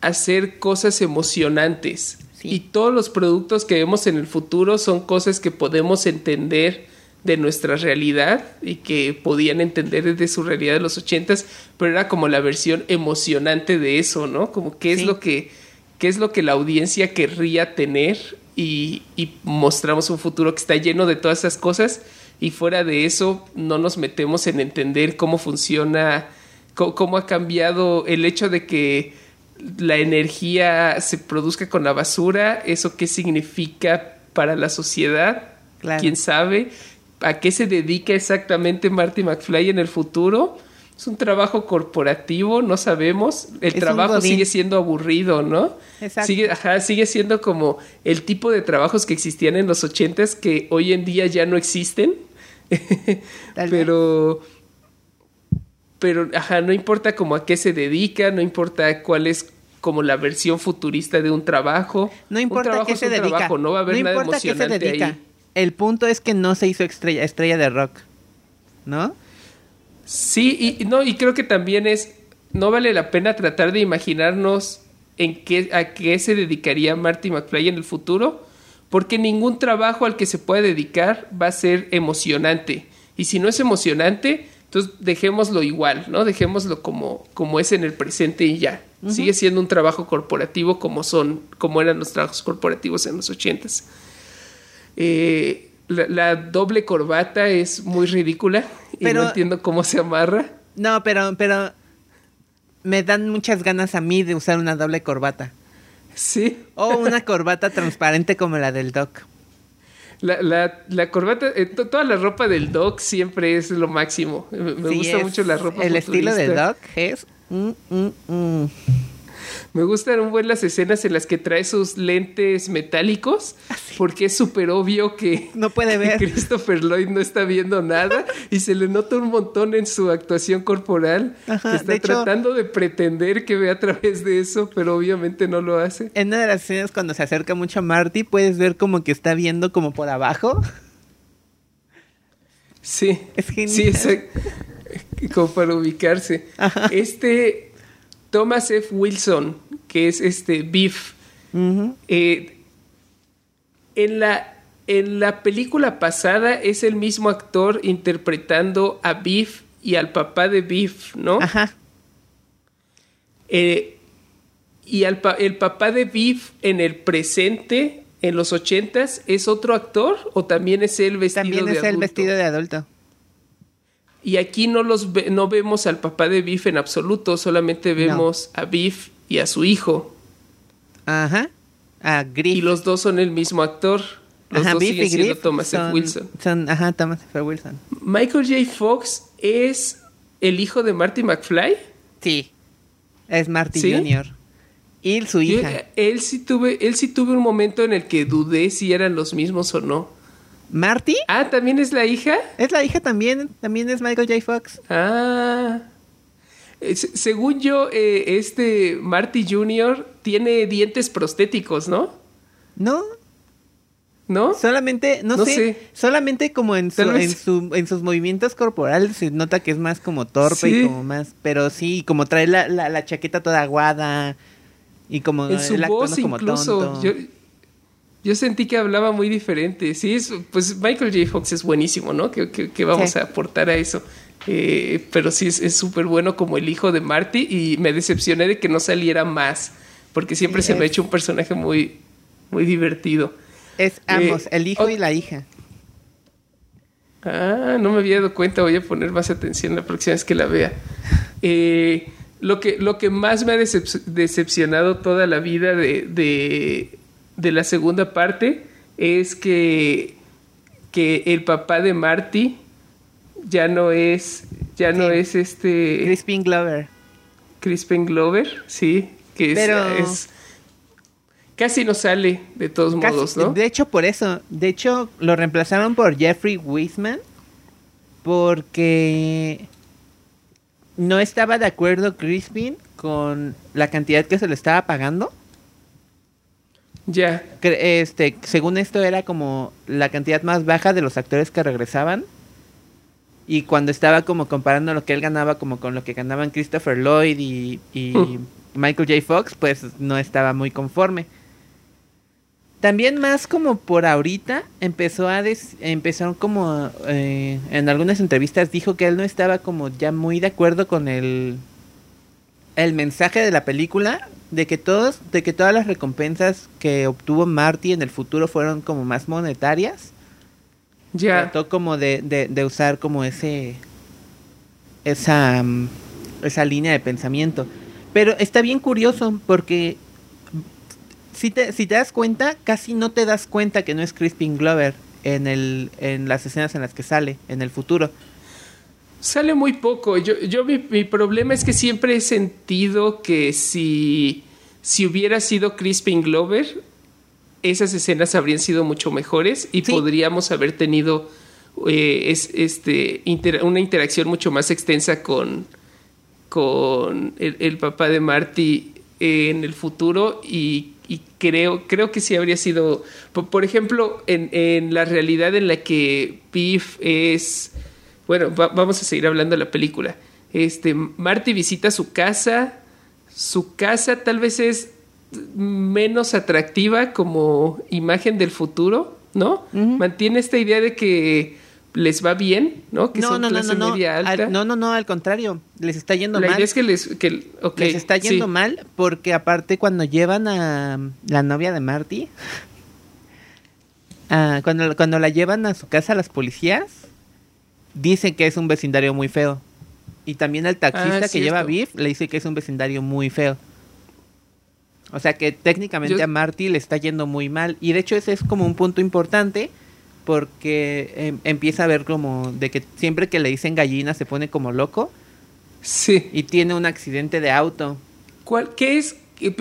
hacer cosas emocionantes. Y todos los productos que vemos en el futuro son cosas que podemos entender de nuestra realidad y que podían entender desde su realidad de los ochentas, pero era como la versión emocionante de eso, ¿no? Como qué es lo que qué es lo que la audiencia querría tener y, y mostramos un futuro que está lleno de todas esas cosas y fuera de eso no nos metemos en entender cómo funciona, cómo, cómo ha cambiado el hecho de que la energía se produzca con la basura, eso qué significa para la sociedad, Claro. quién sabe, a qué se dedica exactamente Marty McFly en el futuro. Es un trabajo corporativo, no sabemos. El Es trabajo sigue siendo aburrido, ¿no? Exacto. Sigue, ajá, sigue siendo como el tipo de trabajos que existían en los ochentas que hoy en día ya no existen. Vez. Pero ajá, no importa como a qué se dedica, no importa cuál es como la versión futurista de un trabajo. No Un importa a trabajo qué es se un dedica. trabajo, no va a haber nada importa a qué se emocionante dedica. ahí. El punto es que no se hizo estrella, estrella de rock. ¿No? Sí, y y no, y creo que también es, no vale la pena tratar de imaginarnos en qué, a qué se dedicaría Marty McFly en el futuro, porque ningún trabajo al que se pueda dedicar va a ser emocionante. Y si no es emocionante, entonces dejémoslo igual, ¿no? Dejémoslo como, como es en el presente y ya. Sigue siendo un trabajo corporativo como son, como eran los trabajos corporativos en los ochentas. Eh, la, la doble corbata es muy ridícula y no entiendo cómo se amarra. No, pero, pero me dan muchas ganas a mí de usar una doble corbata. Sí, O una corbata transparente como la del Doc. La, la, la corbata, eh, to- toda la ropa del Doc siempre es lo máximo. Me, Sí, gusta mucho la ropa El estilo de. Doc es... mm, mm, mm. Me gustan un buen las escenas en las que trae sus lentes metálicos, porque es súper obvio que, Ah, No puede ver. Christopher Lloyd no está viendo nada y se le nota un montón en su actuación corporal. Ajá, que está de hecho- tratando de pretender que ve a través de eso, pero obviamente no lo hace. En una de las escenas cuando se acerca mucho a Marty, puedes ver como que está viendo como por abajo. Sí, Es genial. sí, exacto. Como para ubicarse. Ajá. Este Thomas F. Wilson, que es este Beef, eh, en la en la película pasada es el mismo actor interpretando a Beef y al papá de Beef, ¿no? Ajá. Eh, y al pa- el papá de Beef en el presente, en los ochentas, ¿es otro actor o también es él vestido También de es el adulto? vestido de adulto. Y aquí no los ve- no vemos al papá de Biff en absoluto, solamente vemos a Biff y a su hijo. Ajá. A Griff. Y los dos son el mismo actor. Los ajá, dos Biff siguen y siendo Thomas F. son- Wilson. Son, ajá, Thomas F. Wilson. Michael J. Fox es el hijo de Marty McFly. Sí. Es Marty ¿Sí? Jr. Y su Yo- hija. él sí tuve, él sí tuve un momento en el que dudé si eran los mismos o no. ¿Marty? Ah, también es la hija. Es la hija también. También es Michael J. Fox. Ah. Eh, se- según yo, eh, este Marty Jr. tiene dientes prostéticos, ¿no? No, ¿No? solamente, no, No sé, sé. solamente como en, su, en, su- en sus movimientos corporales se nota que es más como torpe Sí. y como más, pero sí, como trae la, la, la chaqueta toda aguada y como En su voz como incluso. tonto. Yo, yo sentí que hablaba muy diferente. Sí, es- pues Michael J. Fox es buenísimo, ¿no? Que vamos Sí. a aportar a eso. Eh, pero sí es súper bueno como el hijo de Marty y me decepcioné de que no saliera más. Porque siempre Sí, se me ha hecho un personaje muy, muy divertido. Es ambos, Eh, el hijo y la hija. Ah, no me había dado cuenta, voy a poner más atención la próxima vez que la vea. Eh, lo, que, lo que más me ha decep- decepcionado toda la vida de, de, de la segunda parte es que, que el papá de Marty ya no es, ya no es este Crispin Glover. Crispin Glover, sí, que es, Pero- es- casi no sale de todos Casi- modos, ¿no? De hecho, por eso. De hecho, lo reemplazaron por Jeffrey Wiseman. Porque no estaba de acuerdo Crispin con la cantidad que se le estaba pagando. Ya, Este, según esto era como la cantidad más baja de los actores que regresaban. Y cuando estaba como comparando lo que él ganaba como con lo que ganaban Christopher Lloyd y, y Hmm. Michael J. Fox, pues no estaba muy conforme. También más como por ahorita empezó a des- empezaron como eh, en algunas entrevistas dijo que él no estaba como ya muy de acuerdo con el el mensaje de la película de que todos, de que todas las recompensas que obtuvo Marty en el futuro fueron como más monetarias. Ya. Trató como de, de, de usar como ese esa mm, esa línea de pensamiento. Pero está bien curioso porque si te, si te das cuenta, casi no te das cuenta que no es Crispin Glover en el en las escenas en las que sale en el futuro. Sale muy poco. Yo, yo mi, mi problema es que siempre he sentido que si, si hubiera sido Crispin Glover, esas escenas habrían sido mucho mejores y Sí. podríamos haber tenido eh, es, este, inter- una interacción mucho más extensa con, con el, el papá de Marty eh, en el futuro y, y creo, creo que sí habría sido, por, por ejemplo, en, en la realidad en la que Biff es, bueno, va- vamos a seguir hablando de la película. Este, Marty visita su casa, su casa tal vez es menos atractiva como imagen del futuro, ¿no? Mantiene esta idea de que les va bien, ¿no? Que no, son no, no, clase no, no. media alta. Al- no, no, no, al contrario, les está yendo La mal. idea es que les... Que, les está yendo sí. mal porque aparte cuando llevan a la novia de Marty, ah, cuando, cuando la llevan a su casa las policías, dicen que es un vecindario muy feo. Y también el taxista Ah, que lleva. Biff le dice que es un vecindario muy feo. O sea que técnicamente Yo- a Marty le está yendo muy mal. Y de hecho ese es como un punto importante porque em, empieza a ver como de que siempre que le dicen gallina se pone como loco Sí. y tiene un accidente de auto. ¿Cuál, ¿Qué es?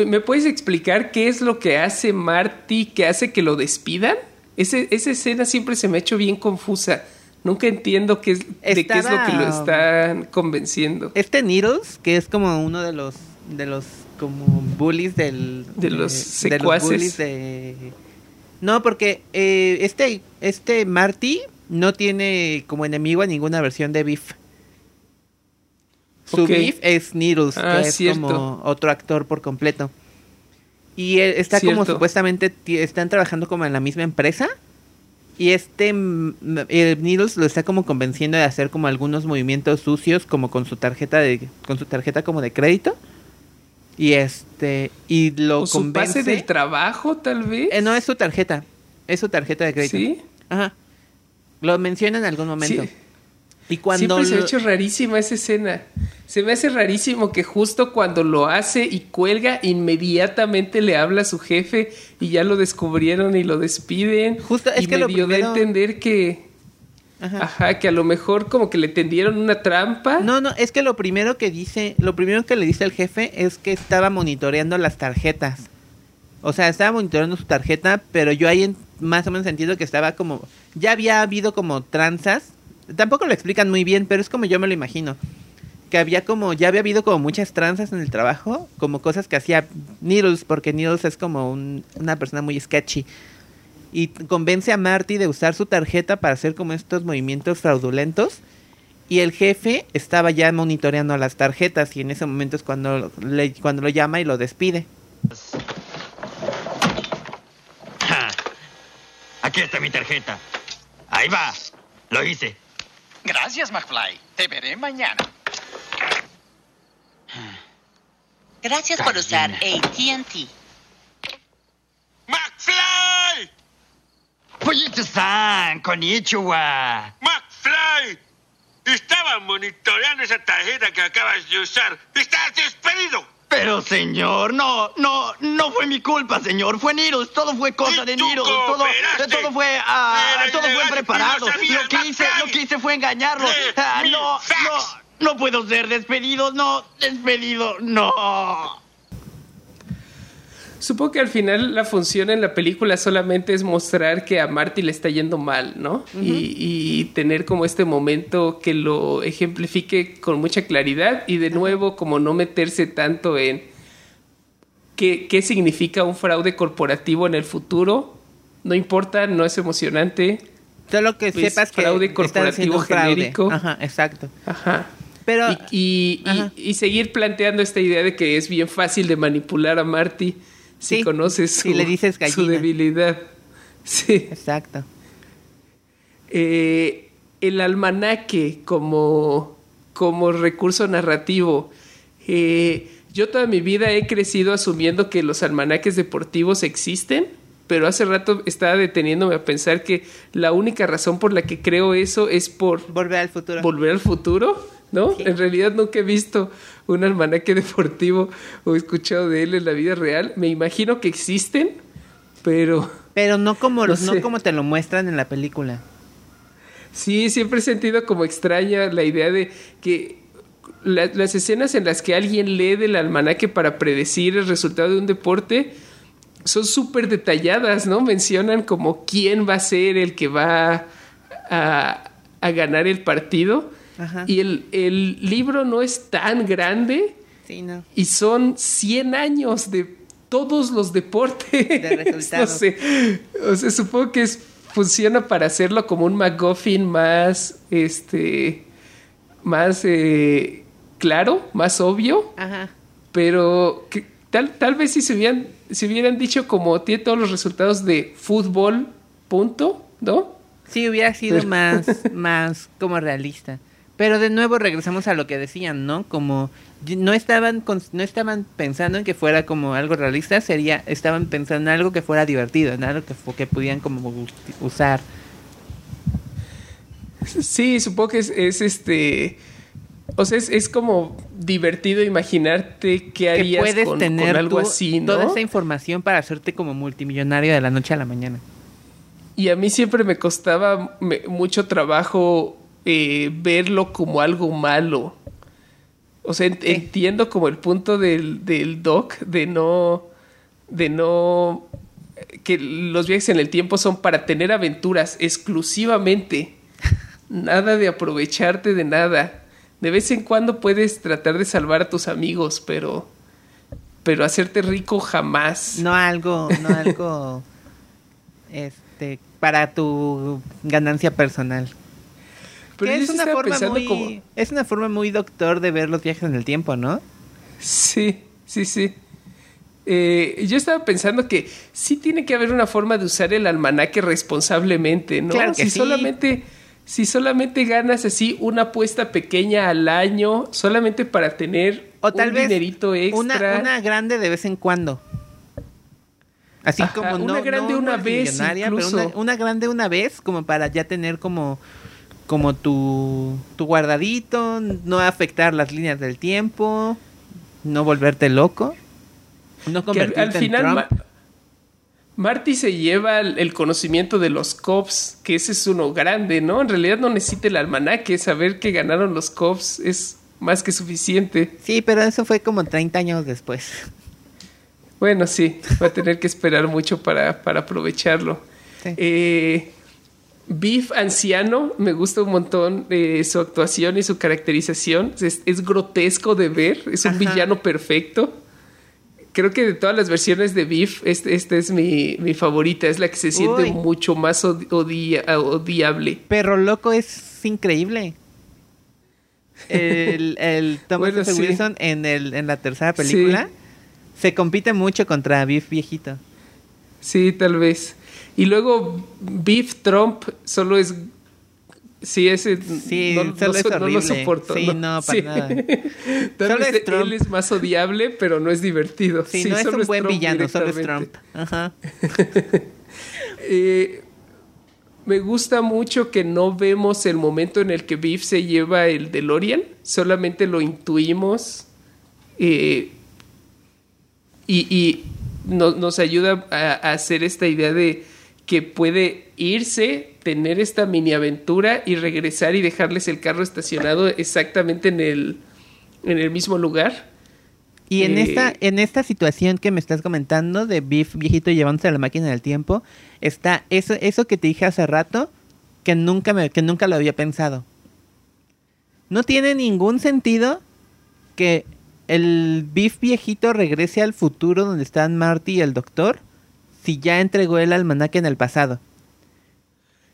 ¿Me puedes explicar qué es lo que hace Marty que hace que lo despidan? Ese, esa escena siempre se me ha hecho bien confusa. Nunca entiendo qué es, de qué es lo que lo están convenciendo. Este Needles, que es como uno de los de los como bullies del De los de secuaces. bullies de No, porque eh, este este Marty no tiene como enemigo a ninguna versión de Beef. Su Ok. Beef es Needles, Ah, que es cierto. como otro actor por completo. Y él está como supuestamente están trabajando como en la misma empresa. Y este el Needles lo está como convenciendo de hacer como algunos movimientos sucios como con su tarjeta de con su tarjeta como de crédito. Y este y lo ¿O su convence. pase del trabajo, tal vez? Eh, no es su tarjeta, es su tarjeta de crédito. ¿Sí? Ajá. Lo menciona en algún momento. Sí. Y cuando Siempre se me ha hecho rarísima esa escena. Se me hace rarísimo que justo cuando lo hace y cuelga, inmediatamente le habla a su jefe y ya lo descubrieron y lo despiden. Justo, es y que me lo dio primero- de entender que, Ajá. ajá, que a lo mejor como que le tendieron una trampa. No, no, es que lo primero que dice, lo primero que le dice el jefe es que estaba monitoreando las tarjetas. O sea, estaba monitoreando su tarjeta, pero yo ahí en- más o menos entiendo que estaba como, ya había habido como tranzas. Tampoco lo explican muy bien, pero es como yo me lo imagino. Que había como, ya había habido como muchas tranzas en el trabajo, como cosas que hacía Needles, porque Needles es como un- una persona muy sketchy. Y convence a Marty de usar su tarjeta para hacer como estos movimientos fraudulentos. Y el jefe estaba ya monitoreando las tarjetas y en ese momento es cuando, le, cuando lo llama y lo despide. Aquí está mi tarjeta. Ahí va. Lo hice. Gracias, McFly. Te veré mañana. Gracias por usar. ATT. ¡McFly! Pollito-san, konnichiwa. McFly, estaba monitoreando esa tarjeta que acabas de usar. ¡Estás despedido! Pero señor, no, no, no fue mi culpa, señor. Fue Needles, todo fue cosa de Needles. Todo, todo fue, ah, todo fue preparado. lo que hice, lo que hice fue engañarlo. Lee Ah, no, no, no puedo ser despedido, no, despedido, no. Supongo que al final la función en la película solamente es mostrar que a Marty le está yendo mal, ¿no? y, y tener como este momento que lo ejemplifique con mucha claridad y de nuevo como no meterse tanto en qué, qué significa un fraude corporativo en el futuro. No importa, no es emocionante. Solo que Pues, sepas que fraude corporativo fraude. genérico. Ajá, exacto. Ajá. Pero y, y- Ajá. y- y seguir planteando esta idea de que es bien fácil de manipular a Marty si conoces si su, le dices su debilidad. Sí. exacto. Eh, el almanaque como, como recurso narrativo. Eh, yo toda mi vida he crecido asumiendo que los almanaques deportivos existen, pero hace rato estaba deteniéndome a pensar que la única razón por la que creo eso es por Volver al futuro. volver al futuro, ¿no? Sí. En realidad nunca he visto un almanaque deportivo o escuchado de él en la vida real. Me imagino que existen, pero Pero no como, No los, no sé. como te lo muestran en la película. Sí, siempre he sentido como extraña la idea de que la- las escenas en las que alguien lee del almanaque para predecir el resultado de un deporte son súper detalladas, ¿no? Mencionan como quién va a ser el que va a, a ganar el partido. Ajá. Y el, el libro no es tan grande Sí, no. y son 100 años de todos los deportes. De no resultados. sé. O sea, supongo que es- funciona para hacerlo como un MacGuffin más, este, más eh, claro, más obvio. Ajá. Pero que tal, tal vez si se hubieran, si hubieran dicho como tiene todos los resultados de fútbol, punto, ¿no? Sí, hubiera sido más, más como realista. Pero de nuevo regresamos a lo que decían, ¿no? Como no estaban con- no estaban pensando en que fuera como algo realista, sería estaban pensando en algo que fuera divertido, en algo que que pudieran como us- usar. Sí, supongo que es, es este. O sea, es, es como divertido imaginarte qué Que harías puedes con, tener con algo tú así, ¿no? toda esa información para hacerte como multimillonario de la noche a la mañana. Y a mí siempre me costaba me- mucho trabajo eh, verlo como algo malo. O sea, Sí. entiendo como el punto del, del doc de no. de no. que los viajes en el tiempo son para tener aventuras exclusivamente. Nada de aprovecharte de nada. De vez en cuando puedes tratar de salvar a tus amigos, pero. pero hacerte rico jamás. No algo, no algo este para tu ganancia personal. Pero Que es una forma muy como- es una forma muy doctor de ver los viajes en el tiempo, ¿no? Sí, sí, sí. Eh, yo estaba pensando que sí tiene que haber una forma de usar el almanaque responsablemente, ¿no? Claro que si sí. solamente si solamente ganas así una apuesta pequeña al año solamente para tener O tal un vez dinerito extra. una, una grande de vez en cuando. Así Ajá, como no una grande no una vez pero una grande una vez como para ya tener como como tu tu guardadito, no afectar las líneas del tiempo, no volverte loco, no al, convertirte al final en Ma- Trump. Marty se lleva el, el conocimiento de los Cubs, que ese es uno grande, ¿no? En realidad no necesita el almanaque, saber que ganaron los Cubs es más que suficiente. Sí, pero eso fue como 30 años después. Bueno, sí, va a tener que esperar mucho para, para aprovecharlo. Sí. Eh, Beef anciano, me gusta un montón eh, su actuación y su caracterización. Es, es grotesco de ver, es un Ajá. villano perfecto. Creo que de todas las versiones de Beef, este- esta es mi, mi favorita, es la que se siente Uy. mucho más odi- odia- odiable. Perro Loco es increíble. El, el Thomas Bueno, sí. Wilson en, el, en la tercera película se compite mucho contra Biff viejito. Sí, tal vez. Y luego Beef Trump solo es... Sí, ese Sí, no, no solo es so- no lo horrible. soporto. Sí, no, para nada. Tal Solo es Trump. él es más odiable, pero no es divertido. Sí, Sí, no es solo un buen Trump villano, solo es. Trump. Ajá. Eh, me gusta mucho que no vemos el momento en el que Beef se lleva el DeLorean, solamente lo intuimos eh, y, y no- nos ayuda a, a hacer esta idea de que puede irse, tener esta mini aventura y regresar y dejarles el carro estacionado exactamente en el, en el mismo lugar. Y en Eh, esta, en esta situación que me estás comentando de Biff viejito llevándose a la máquina del tiempo, está eso, eso que te dije hace rato, que nunca me, que nunca lo había pensado. No tiene ningún sentido que el Biff viejito regrese al futuro donde están Marty y el doctor si ya entregó el almanaque en el pasado.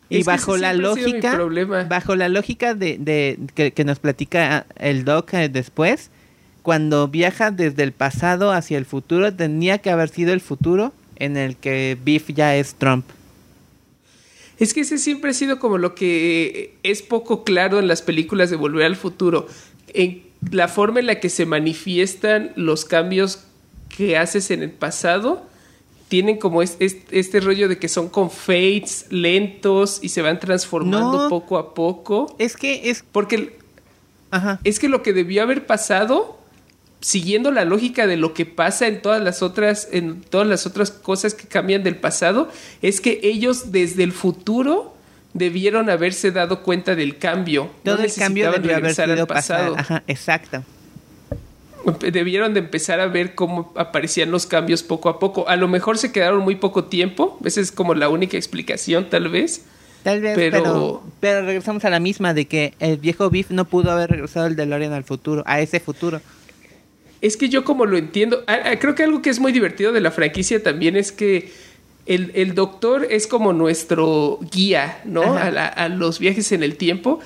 Y Es bajo la lógica, problema. bajo la lógica de, de- que, que nos platica el Doc eh, después, cuando viaja desde el pasado hacia el futuro, tenía que haber sido el futuro en el que Biff ya es Trump. Es que ese siempre ha sido como lo que es poco claro en las películas de Volver al Futuro. En la forma en la que se manifiestan los cambios que haces en el pasado, tienen como es- es- este rollo de que son con fades lentos y se van transformando No. poco a poco. Es que es. Porque Ajá. es que lo que debió haber pasado, siguiendo la lógica de lo que pasa en todas las otras, en todas las otras cosas que cambian del pasado, es que ellos desde el futuro debieron haberse dado cuenta del cambio. Todo no el cambio necesitaban debió haber sido pasado. pasado. Ajá, exacto. Debieron de empezar a ver cómo aparecían los cambios poco a poco. A lo mejor se quedaron muy poco tiempo. Esa es como la única explicación, tal vez. Tal vez, Pero- pero... pero regresamos a la misma de que el viejo Biff no pudo haber regresado el DeLorean al futuro, a ese futuro. Es que yo como lo entiendo, creo que algo que es muy divertido de la franquicia también es que el, el doctor es como nuestro guía, ¿no? A, la- a los viajes en el tiempo,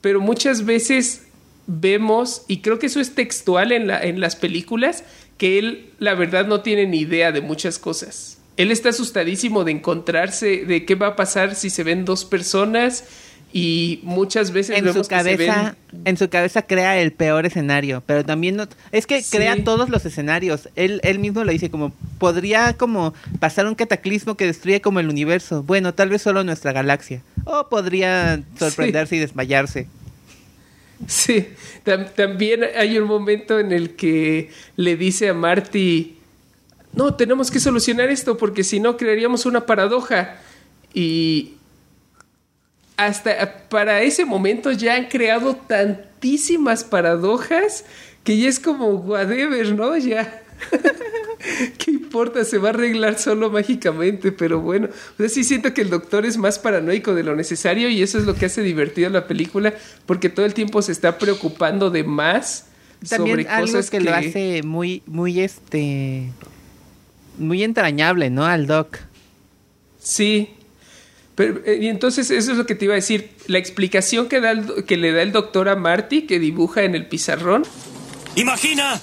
pero muchas veces vemos, y creo que eso es textual en, la, en las películas, que él la verdad no tiene ni idea de muchas cosas. Él está asustadísimo de encontrarse, de qué va a pasar si se ven dos personas y muchas veces En su vemos que se cabeza, ven en su cabeza crea el peor escenario, pero también no, es que Sí. crea todos los escenarios. Él, él mismo lo dice como podría como pasar un cataclismo que destruye como el universo. Bueno, tal vez solo nuestra galaxia. O podría sorprenderse y desmayarse. Sí, tam- también hay un momento en el que le dice a Marty, no, tenemos que solucionar esto porque si no crearíamos una paradoja. Y hasta para ese momento ya han creado tantísimas paradojas que ya es como whatever, ¿no? Ya. ¿Qué importa? Se va a arreglar solo mágicamente, pero bueno, o sea, sí siento que el doctor es más paranoico de lo necesario y eso es lo que hace divertido la película, porque todo el tiempo se está preocupando de más También sobre algo cosas que, lo hace muy, muy este, muy entrañable, ¿no? Al Doc. Sí. Pero, eh, y entonces eso es lo que te iba a decir. La explicación que, da el que le da el doctor a Marty, que dibuja en el pizarrón, Imagina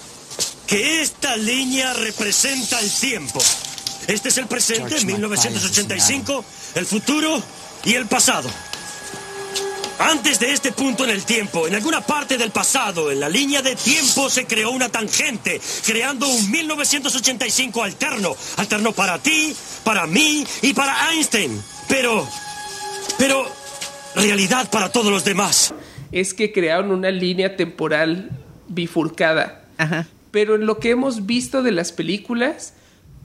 que esta línea representa el tiempo. Este es el presente, 1985, el futuro y el pasado. Antes de este punto en el tiempo, en alguna parte del pasado, en la línea de tiempo se creó una tangente, creando un 1985 alterno. Alterno para ti, para mí y para Einstein. Pero, pero, realidad para todos los demás. es que crearon una línea temporal bifurcada. Ajá. Pero en lo que hemos visto de las películas,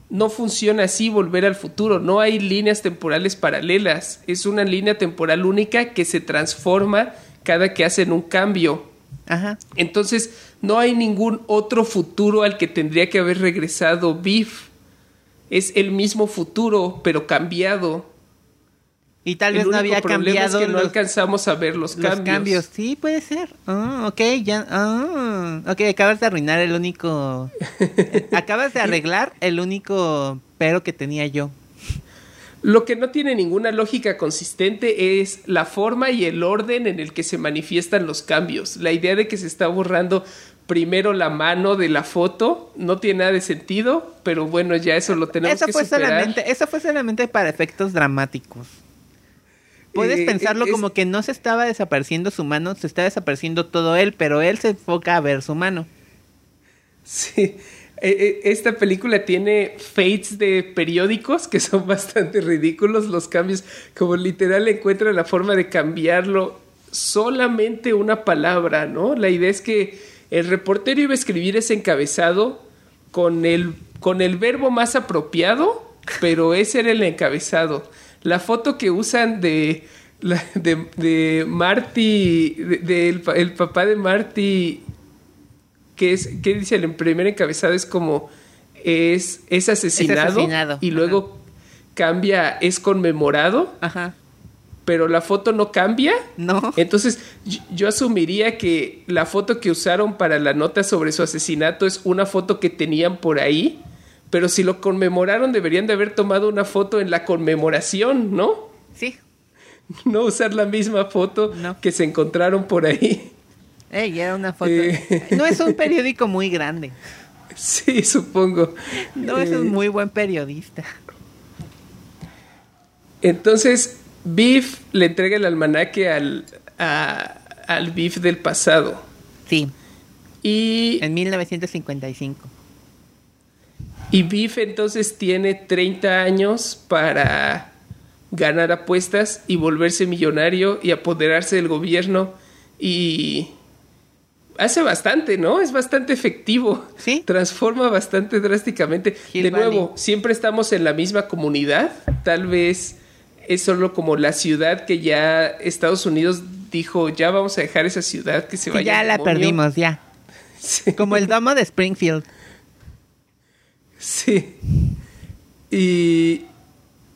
no funciona así volver al futuro. No hay líneas temporales paralelas. Es una línea temporal única que se transforma cada que hacen un cambio. Ajá. Entonces, no hay ningún otro futuro al que tendría que haber regresado Biff. Es el mismo futuro, pero cambiado. Y tal el vez no había cambiado es que no los, alcanzamos a ver los, los cambios. cambios. Sí, puede ser. Ah, ok, ya. Ah, ok, acabas de arruinar el único. acabas de arreglar el único pero que tenía yo. Lo que no tiene ninguna lógica consistente es la forma y el orden en el que se manifiestan los cambios. La idea de que se está borrando primero la mano de la foto no tiene nada de sentido, pero bueno, ya eso lo tenemos Eso que fue superar. solamente, eso fue solamente para efectos dramáticos. Puedes Eh, pensarlo es- como que no se estaba desapareciendo su mano, se está desapareciendo todo él, pero él se enfoca a ver su mano. Sí. Eh, eh, Esta película tiene fades de periódicos que son bastante ridículos los cambios, como literal encuentra la forma de cambiarlo solamente una palabra, ¿no? La idea es que el reportero iba a escribir ese encabezado con el, con el verbo más apropiado, pero ese era el encabezado. La foto que usan de, la- de, de Marty, de- del el papá de Marty que es que dice el primer encabezado es como es es asesinado, asesinado, y luego cambia es conmemorado Ajá. pero la foto no cambia No. entonces yo, yo asumiría que la foto que usaron para la nota sobre su asesinato es una foto que tenían por ahí pero si lo conmemoraron deberían de haber tomado una foto en la conmemoración no Sí. no usar la misma foto No. que se encontraron por ahí Ey, era una foto. Eh. No es un periódico muy grande. sí supongo No es Eh, un muy buen periodista. Entonces, Beef le entrega el almanaque al, a- al Beef del pasado. Sí, Y, en 1955. Y Beef entonces tiene 30 años para ganar apuestas y volverse millonario y apoderarse del gobierno. Y hace bastante, ¿no? Es bastante efectivo. Sí. Transforma bastante drásticamente. Hill de nuevo, Valley. siempre estamos en la misma comunidad. Tal vez es solo como la ciudad que ya Estados Unidos dijo, ya vamos a dejar esa ciudad que se Sí, vaya. ya la demonio". perdimos, ya. Sí. Como el domo de Springfield. Sí. Y,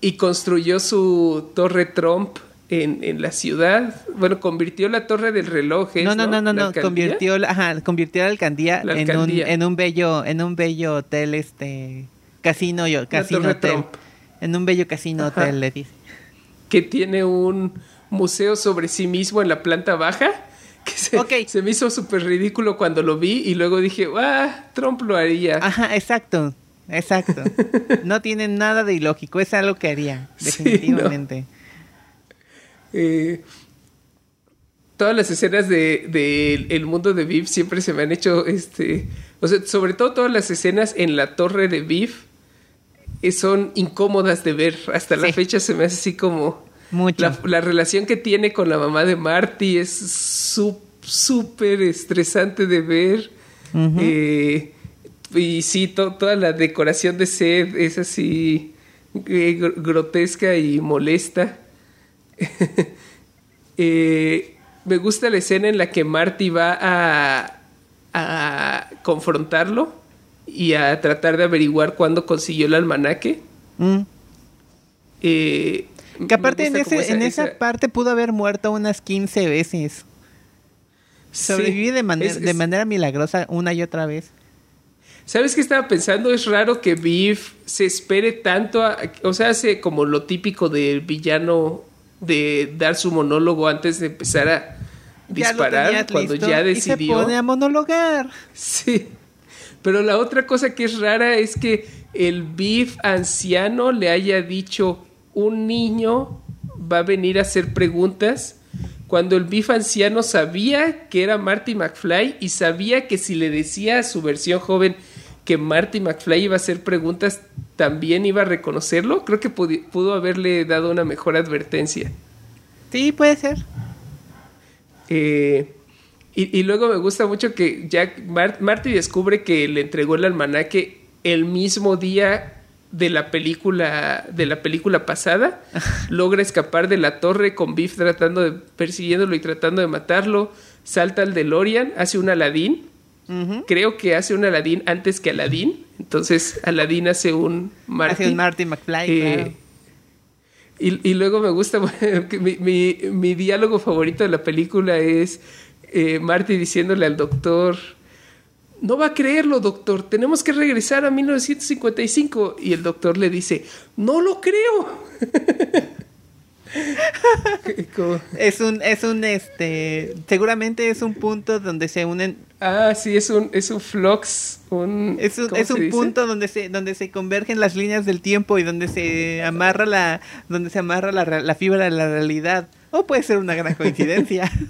y construyó su torre Trump en, en la ciudad. Bueno, convirtió la torre del reloj. ¿es, No, no, no, no, ¿La no. alcaldía? Convirtió, la- ajá, convirtió la alcaldía, La En, un, en un bello, en un bello hotel, este, casino, yo, casino hotel. Trump. En un bello casino Ajá. hotel, le dice. Que tiene un museo sobre sí mismo en la planta baja. Que se, se me hizo súper ridículo cuando lo vi y luego dije, ah, Trump lo haría. Ajá, exacto, exacto. No tiene nada de ilógico, es algo que haría, Sí, definitivamente. Eh, todas las escenas de, de el- el mundo de Beef siempre se me han hecho, este, o sea, sobre todo todas las escenas en la torre de Beef eh, son incómodas de ver. Hasta la Sí. fecha se me hace así como Mucho. la, la relación que tiene con la mamá de Marty es súper estresante de ver. Eh, y sí, to- toda la decoración de Seth es así eh, gr- grotesca y molesta. Eh, me gusta la escena en la que Marty va a, a confrontarlo y a tratar de averiguar cuándo consiguió el almanaque. Mm. Eh, Que aparte en, ese, como en esa, parte pudo haber muerto unas 15 veces. Sí, Sobrevive de, manera es- de manera milagrosa una y otra vez. ¿Sabes qué estaba pensando? Es raro que Beef se espere tanto, a- o sea, hace como lo típico del villano de dar su monólogo antes de empezar a Ya disparar tenías cuando listo ya Y se decidió. pone a monologar. Sí. Pero la otra cosa que es rara es que el Beef anciano le haya dicho un niño va a venir a hacer preguntas cuando el Beef anciano sabía que era Marty McFly y sabía que si le decía a su versión joven que Marty McFly iba a hacer preguntas también iba a reconocerlo, creo que pudo haberle dado una mejor advertencia. Sí, puede ser. Eh, y, y luego me gusta mucho que Jack Mar- Marty descubre que le entregó el almanaque el mismo día de la película de la película pasada. Logra escapar de la torre con Biff tratando de persiguiéndolo y tratando de matarlo. Salta al DeLorean, hace un Aladín. Creo que hace un Aladín antes que Aladín. Entonces Aladín hace un Marty. Hace un Marty McFly, Eh, claro. y, y luego me gusta, mi, mi diálogo favorito de la película es eh, Marty diciéndole al doctor, no va a creerlo, doctor, tenemos que regresar a 1955. Y el doctor le dice, no lo creo. Es un, es un, este, seguramente es un punto donde se unen, ah, sí, es un, es un flux, un... es un, ¿cómo es un punto donde se, donde se convergen las líneas del tiempo y donde se amarra la, donde se amarra la, la fibra de la realidad. O puede ser una gran coincidencia.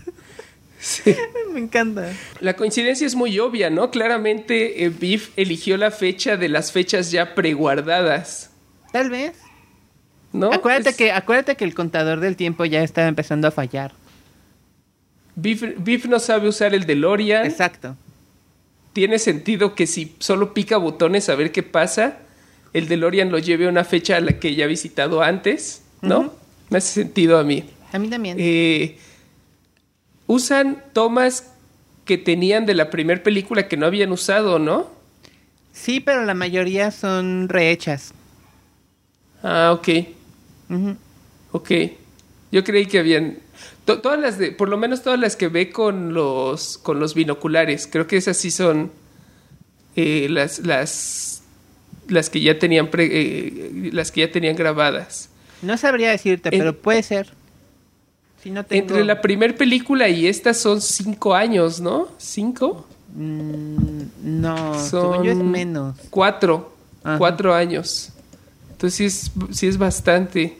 Sí. Me encanta. La coincidencia es muy obvia, ¿no? Claramente eh, Biff eligió la fecha de las fechas ya preguardadas, Tal vez. ¿No? Acuérdate Es- que, acuérdate que el contador del tiempo ya estaba empezando a fallar. Biff, Biff no sabe usar el DeLorean. Exacto. Tiene sentido que si solo pica botones a ver qué pasa, el DeLorean lo lleve a una fecha a la que ya ha visitado antes, ¿no? Me hace sentido a mí. A mí también. Eh, usan tomas que tenían de la primera película que no habían usado, ¿no? Sí, pero la mayoría son rehechas. Ah, ok. Ujú. Ok. Yo creí que habían. to- todas las de. Por lo menos todas las que ve con los. con los binoculares. Creo que esas sí son. eh, las. las. las que ya tenían pre- eh, las que ya tenían grabadas. No sabría decirte, En- pero puede ser. Si no tengo... Entre la primera película y esta son cinco años, ¿no? ¿Cinco? Mm, no, Son según yo es menos. Cuatro. Ajá. Cuatro años. Entonces sí es, sí es bastante.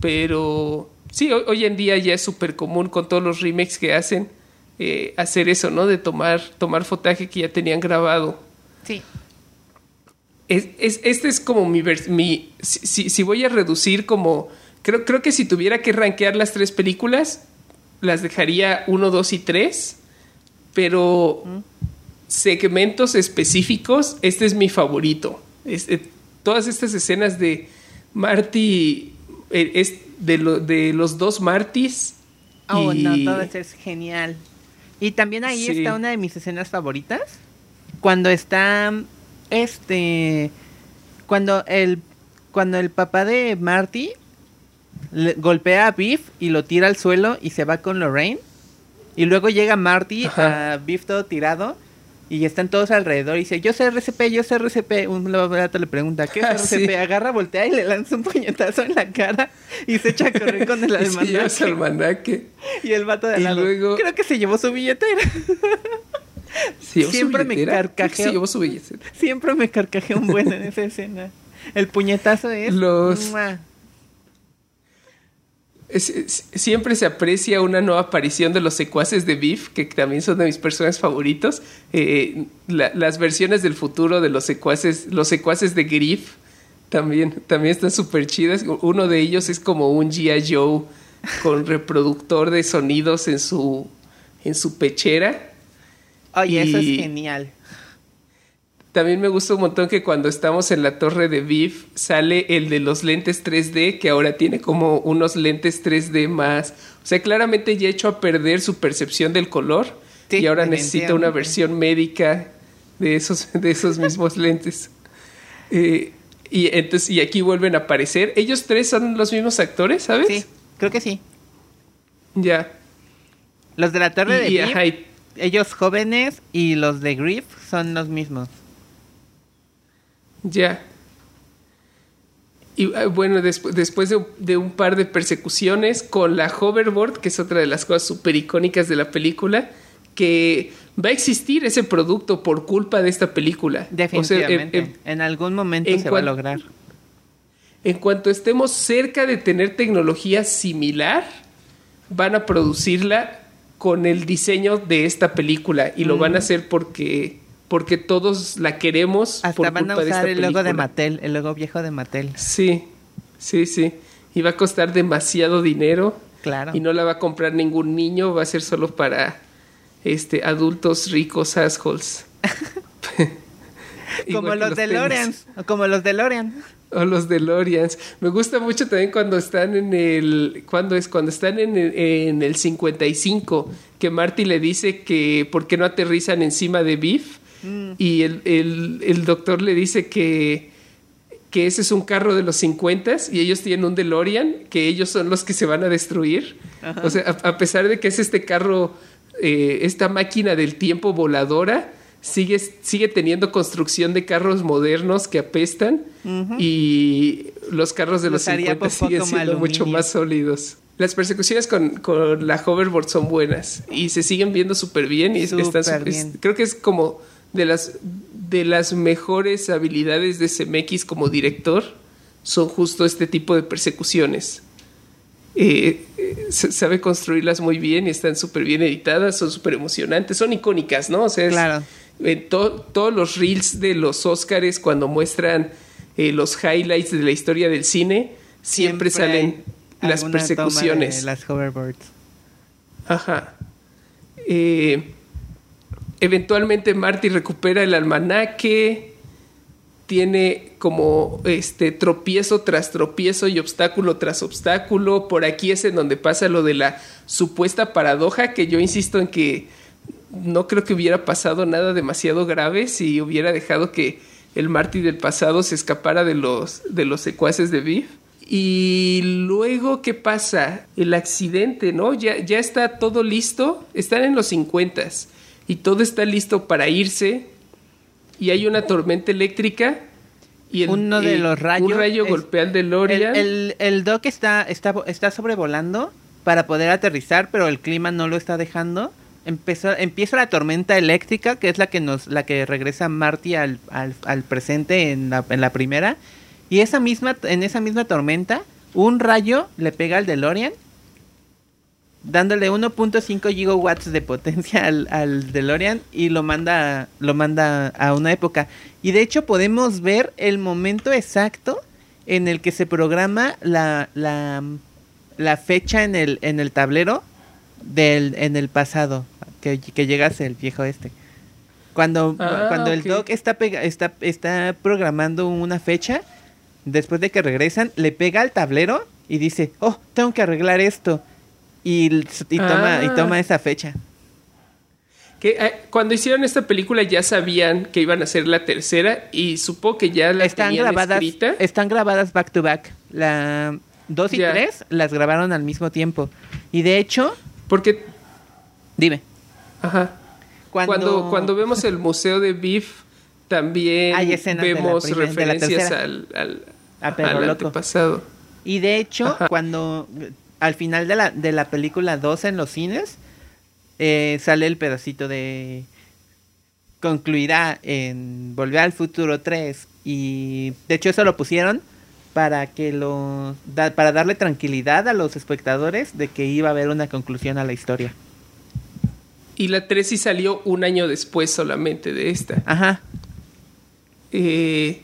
Pero sí, hoy, hoy en día ya es súper común con todos los remakes que hacen eh, hacer eso, ¿no? De tomar, tomar fotaje que ya tenían grabado. Sí. Es, es- este es como mi, mi si, voy a reducir como creo creo que si tuviera que rankear las tres películas las dejaría 1, 2 y 3, pero segmentos específicos, este es mi favorito. Es- eh, todas estas escenas de Marty eh, es de, lo- de los dos Martys Oh, y- no, todo eso es genial. Y también ahí Sí. está una de mis escenas favoritas. Cuando está. Este. Cuando el. Cuando el papá de Marty le- golpea a Biff y lo tira al suelo y se va con Lorraine. Y luego llega Marty Ajá. a Biff todo tirado. Y están todos alrededor y dice, yo sé RCP, yo sé RCP. Un laboratorio le pregunta, ¿qué es Ah, RCP? sí. Agarra, voltea y le lanza un puñetazo en la cara y se echa a correr con el y lleva su almanaque. almanaque. Y el vato de al Y lado. luego- Creo que se llevó su billetera. ¿Se llevó su Siempre me carcajeo. Se llevó su billetera. Siempre me carcajé un buen en esa escena. El puñetazo es. Los- ¡mua! Es- es- siempre se aprecia una nueva aparición de los secuaces de Biff, que también son de mis personajes favoritos. Eh, la- las versiones del futuro de los secuaces, los secuaces de Griff, también, también están súper chidas. Uno de ellos es como un G.I. Joe con reproductor de sonidos en su, en su pechera. Oye, eso es Y- genial. También me gusta un montón que cuando estamos en la torre de Biff sale el de los lentes 3D, que ahora tiene como unos lentes 3D más. O sea, claramente ya ha hecho a perder su percepción del color Sí, y ahora necesita una versión médica de esos, de esos mismos lentes. Eh, y, entonces, y aquí vuelven a aparecer. Ellos tres son los mismos actores, ¿sabes? Sí, creo que sí. Ya. Los de la torre de Y- ajá, y- ellos jóvenes y los de Griff son los mismos. Ya. Y ah, bueno, despu- después de, de un par de persecuciones con la hoverboard, que es otra de las cosas súper icónicas de la película, que va a existir ese producto por culpa de esta película. O sea, Definitivamente. en- en- en algún momento en se va a lograr. en cuanto estemos cerca de tener tecnología similar, van a producirla con el diseño de esta película y lo van a hacer porque porque todos la queremos Hasta por van a culpa usar el logo de. Mattel, el logo viejo de Mattel. Sí, sí, sí. Y va a costar demasiado dinero. Claro. Y no la va a comprar ningún niño, va a ser solo para este adultos ricos assholes. como los de tenis. Lorean. Como los de Lorean. O los DeLoreans. Me gusta mucho también cuando están en el. ¿Cuándo es? Cuando están en el, en el 55, que Marty le dice que por qué no aterrizan encima de Biff. Y el, el- el doctor le dice que, que ese es un carro de los 50 y ellos tienen un DeLorean, que ellos son los que se van a destruir. O sea, a, a pesar de que es este carro, eh, esta máquina del tiempo voladora, sigue, sigue teniendo construcción de carros modernos que apestan y los carros de los Los haría 50 popó siguen siendo mucho aluminio. más sólidos. Las persecuciones con, con la hoverboard son buenas y se siguen viendo súper bien y es- están sup- es- bien. creo que es como de las de las mejores habilidades de CMX como director son justo este tipo de persecuciones. Eh, eh, sabe construirlas muy bien y están súper bien editadas, son súper emocionantes, son icónicas, ¿no? O sea, es- Claro. to- todos los reels de los Oscars cuando muestran eh, los highlights de la historia del cine, siempre, salen las alguna toma de persecuciones. las hoverboards. Ajá. Eh, eventualmente Marty recupera el almanaque. Tiene como este tropiezo tras tropiezo y obstáculo tras obstáculo. Por aquí es en donde pasa lo de la supuesta paradoja, que yo insisto en que no creo que hubiera pasado nada demasiado grave si hubiera dejado que el Marty del pasado se escapara de los, de los secuaces de Biff. Y luego, ¿qué pasa? El accidente, ¿no? Ya, ya está todo listo. Están en los 50 y todo está listo para irse. Y hay una tormenta eléctrica. Y el- Uno de el- los rayos. Un rayo es- golpea al DeLorean. El, el, el Doc está, está, está sobrevolando para poder aterrizar, pero el clima no lo está dejando. Empezó, empieza la tormenta eléctrica, que es la que nos, la que regresa Marty al, al, al presente en la, en la primera. Y esa misma, en esa misma tormenta, un rayo le pega al DeLorean, dándole 1.5 gigawatts de potencia al, al DeLorean y lo manda, lo manda a una época. Y de hecho podemos ver el momento exacto en el que se programa la, la, la fecha en el, en el tablero del, en el pasado, que, que llegase el viejo este. Cuando, Ah, cuando el. Doc está, pega- está, está programando una fecha, después de que regresan, le pega al tablero y dice, oh, tengo que arreglar esto. Y, y toma, y Ah. toma esa fecha. Que eh, cuando hicieron esta película ya sabían que iban a ser la tercera y supongo que ya la Están tenían grabadas, escrita. están grabadas back to back. La 2 y Ya. 3 las grabaron al mismo tiempo. Y de hecho, Porque, dime, ajá, cuando, cuando, cuando vemos el museo de Beef también Hay escenas de la vemos primer- de la referencias al, al, A Perro al Loco. antepasado. Y de hecho, Ajá. cuando al final de la, de la película 2 en los cines, eh, sale el pedacito de concluirá en Volver al Futuro 3 y de hecho eso lo pusieron para que lo da- para darle tranquilidad a los espectadores de que iba a haber una conclusión a la historia. Y la 3 sí salió un año después solamente de esta. Ajá. Eh,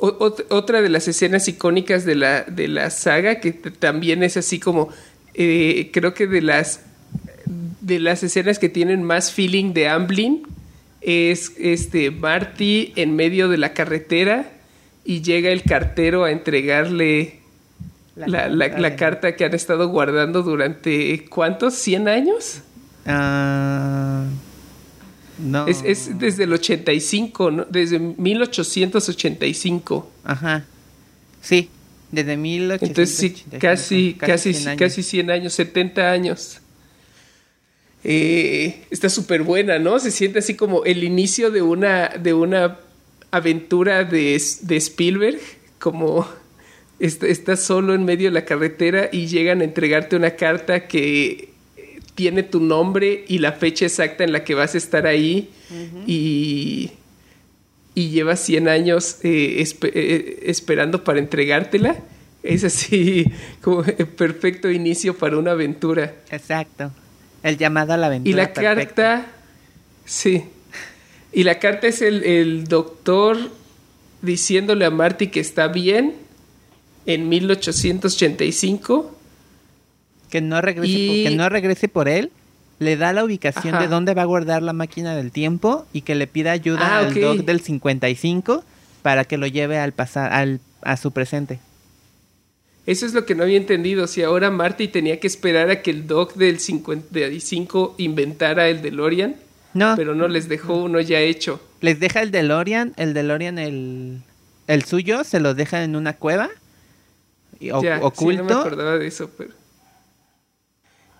o- otra de las escenas icónicas de la, de la saga, que también es así como, eh, creo que de las, de las escenas que tienen más feeling de Amblin, es este Marty en medio de la carretera y llega el cartero a entregarle La la, la- carta la de- carta que han estado guardando durante, ¿cuántos? ¿100 años? Ah, no. Es, es desde el 85, ¿no? Desde 1885. Ajá. Sí, desde 1885. Entonces sí, casi, casi, 100 años. casi 100 años, 70 años. Eh, está súper buena, ¿no? Se siente así como el inicio de una, de una aventura de, de Spielberg, como está, estás solo en medio de la carretera y llegan a entregarte una carta que tiene tu nombre y la fecha exacta en la que vas a estar ahí y, y llevas 100 años eh, eh, esperando para entregártela. Es así como el perfecto inicio para una aventura. Exacto. El llamado a la aventura. Y la carta, sí. Y la carta es el, el doctor diciéndole a Marty que está bien en 1885. Que no regrese, Y- por, que no regrese por él. Le da la ubicación Ajá. de dónde va a guardar la máquina del tiempo y que le pida ayuda Ah, al ok. Doc del 55 para que lo lleve al pasar, al, a su presente. Eso es lo que no había entendido. Si ahora Marty tenía que esperar a que el doc del 55 inventara el DeLorean, No, pero no les dejó uno ya hecho. les deja el DeLorean, el DeLorean, el, el suyo, se lo deja en una cueva y- o- Ya, sí, oculto. no me acordaba de eso, pero.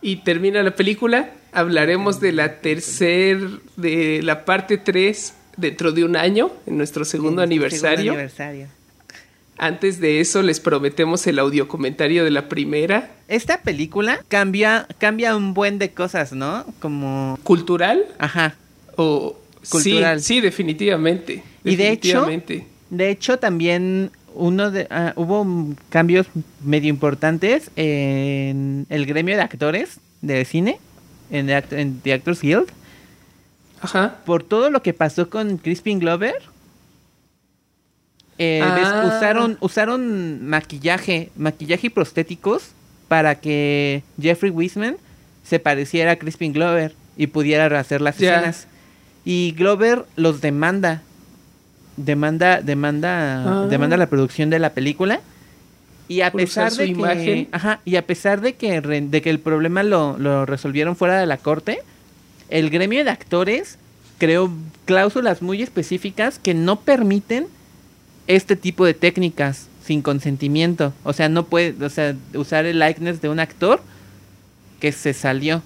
Y termina la película. Hablaremos de la tercer, de la parte 3 dentro de un año, en nuestro segundo en aniversario. segundo aniversario. Antes de eso, les prometemos el audio comentario de la primera. Esta película cambia, cambia un buen de cosas, ¿no? Como, ¿Cultural? ajá. O. Cultural. Sí, sí, definitivamente. Y de hecho, definitivamente. De hecho, también uno de, ah, hubo cambios medio importantes en el gremio de actores de cine, en The, Act- en The Actors Guild, Ajá. por todo lo que pasó con Crispin Glover. eh, Ah. usaron, usaron maquillaje, maquillaje y prostéticos para que Jeffrey Wiseman se pareciera a Crispin Glover y pudiera hacer las escenas. Y Glover los demanda. Demanda, demanda, Ah. demanda la producción de la película. Y a Por pesar de imagen. que, ajá, y a pesar de que, re- de que el problema lo, lo resolvieron fuera de la corte, el gremio de actores creó cláusulas muy específicas que no permiten este tipo de técnicas sin consentimiento. O sea, no puede, o sea, usar el likeness de un actor que se salió.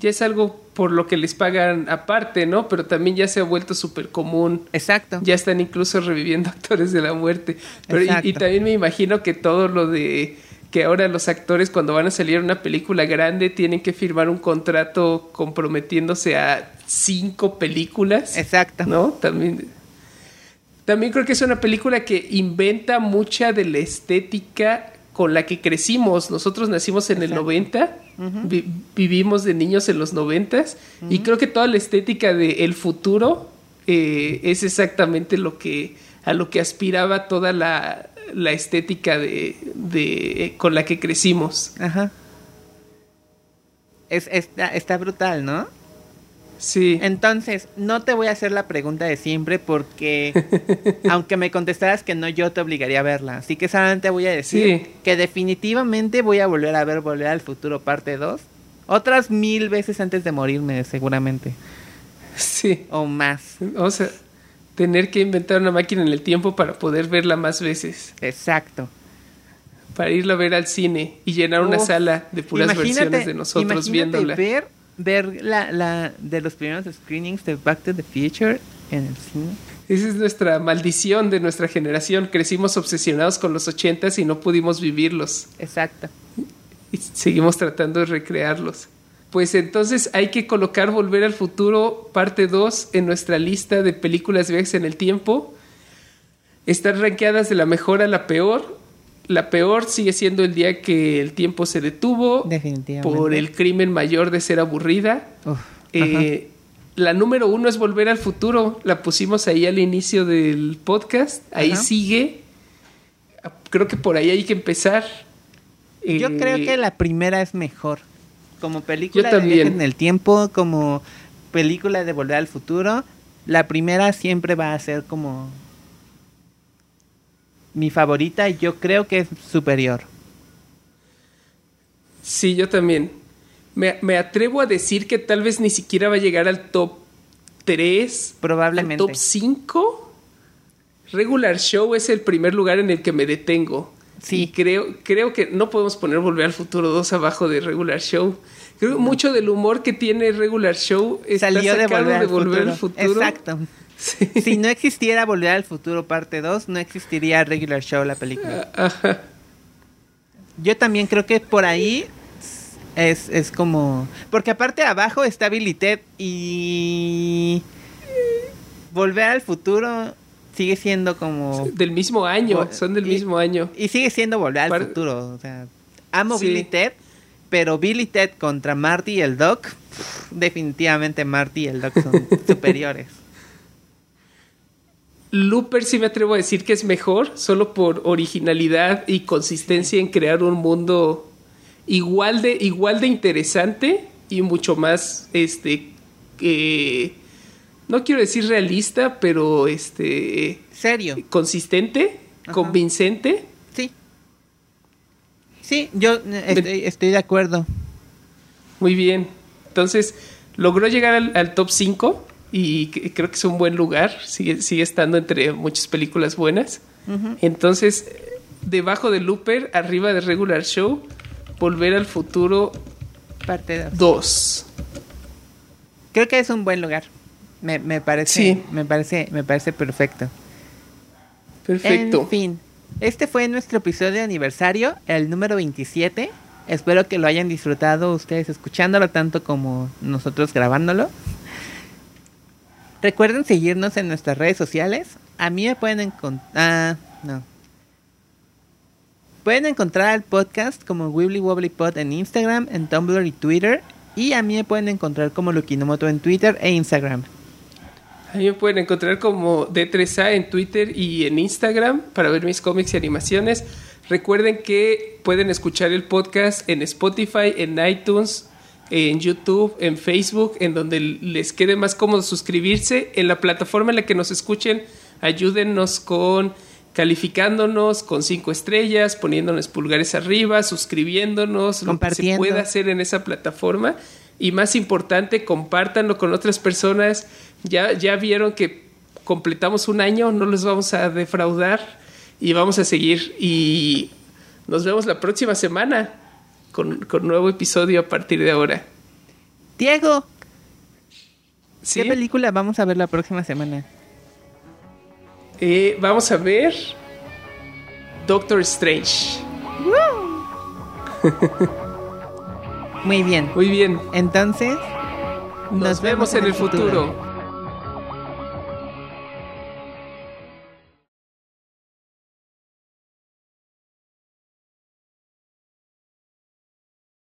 Ya es algo por lo que les pagan aparte, ¿no? Pero también ya se ha vuelto súper común. Exacto. Ya están incluso reviviendo actores de la muerte. Pero y- también me imagino que todo lo de que ahora los actores cuando van a salir en una película grande tienen que firmar un contrato comprometiéndose a cinco películas. Exacto. ¿No? También. También creo que es una película que inventa mucha de la estética con la que crecimos. Nosotros nacimos en el 90, vi- vivimos de niños en los 90 y creo que toda la estética del futuro eh, es exactamente lo que a lo que aspiraba toda la, la estética de, de- con la que crecimos. Ajá. Es, está brutal, ¿no? Sí. Entonces, no te voy a hacer la pregunta de siempre porque, aunque me contestaras que no, yo te obligaría a verla. Así que solamente voy a decir Sí. que definitivamente voy a volver a ver Volver al Futuro parte 2. Otras mil veces antes de morirme, seguramente. Sí. O más. O sea, tener que inventar una máquina en el tiempo para poder verla más veces. Exacto. Para irla a ver al cine y llenar una sala de puras versiones de nosotros imagínate viéndola. ver, ver la, la de los primeros screenings de Back to the Future en el cine. Esa es nuestra maldición de nuestra generación. Crecimos obsesionados con los ochentas y no pudimos vivirlos. Exacto. Y seguimos tratando de recrearlos. Pues entonces hay que colocar Volver al Futuro parte 2 en nuestra lista de películas viajes en el tiempo. Están rankeadas de la mejor a la peor. La peor sigue siendo el día que el tiempo se detuvo Definitivamente. por el crimen mayor de ser aburrida. Uf, Eh, la número uno es Volver al Futuro. La pusimos ahí al inicio del podcast. Ahí Ajá. sigue. Creo que por ahí hay que empezar. Yo Eh, creo que la primera es mejor. Como película de viaje en el tiempo, como película de volver al futuro, la primera siempre va a ser como mi favorita. Yo creo que es superior. Sí, yo también. Me, me atrevo a decir que tal vez ni siquiera va a llegar al top 3. Probablemente. Al top 5. Regular Show es el primer lugar en el que me detengo. Sí. Y creo, creo que no podemos poner Volver al Futuro 2 abajo de Regular Show. Creo que mucho del humor que tiene Regular Show está Salió de volver, al, de Volver futuro. al Futuro. Exacto. Sí. Si no existiera Volver al Futuro parte 2, no existiría Regular Show la película. Ajá. Yo también creo que por ahí es, es como... Porque aparte abajo está Billy Ted y... Volver al futuro sigue siendo como... Del mismo año, Vol- son del y- mismo año. Y sigue siendo Volver al Par- futuro. O sea, amo Sí. Billy Ted, pero Billy Ted contra Marty y el Doc, definitivamente Marty y el Doc son superiores. Looper sí me atrevo a decir que es mejor, solo por originalidad y consistencia en crear un mundo igual de, igual de interesante y mucho más, este, eh, no quiero decir realista, pero este, Serio. consistente, Ajá. convincente. Sí. Sí, yo eh, estoy, estoy de acuerdo. Muy bien. Entonces, logró llegar al, al top 5 y creo que es un buen lugar. Sigue, sigue estando entre muchas películas buenas. Entonces, debajo de Looper, arriba de Regular Show, Volver al Futuro Parte 2. 2. Creo que es un buen lugar. Me, me parece, Sí. me parece, me parece perfecto. Perfecto. En fin, este fue nuestro episodio de aniversario, el número 27. Espero que lo hayan disfrutado ustedes escuchándolo tanto como nosotros grabándolo. Recuerden seguirnos en nuestras redes sociales. A mí me pueden encontrar... Ah, no. Pueden encontrar el podcast como Wibbly Wobbly Pod en Instagram, en Tumblr y Twitter. Y a mí me pueden encontrar como Lukinomoto en Twitter e Instagram. A mí me pueden encontrar como D3A en Twitter y en Instagram para ver mis cómics y animaciones. Recuerden que pueden escuchar el podcast en Spotify, en iTunes, en YouTube, en Facebook, en donde les quede más cómodo suscribirse. En la plataforma en la que nos escuchen, ayúdennos con calificándonos con cinco estrellas, poniéndonos pulgares arriba, suscribiéndonos, lo que se pueda hacer en esa plataforma. Y más importante, compártanlo con otras personas. Ya, ya vieron que completamos un año, no los vamos a defraudar y vamos a seguir. Y nos vemos la próxima semana con, con nuevo episodio a partir de ahora. Diego, ¿Sí? ¿qué película vamos a ver la próxima semana? Eh, vamos a ver Doctor Strange. Muy bien. Muy bien. Entonces, Nos, vemos en el futuro.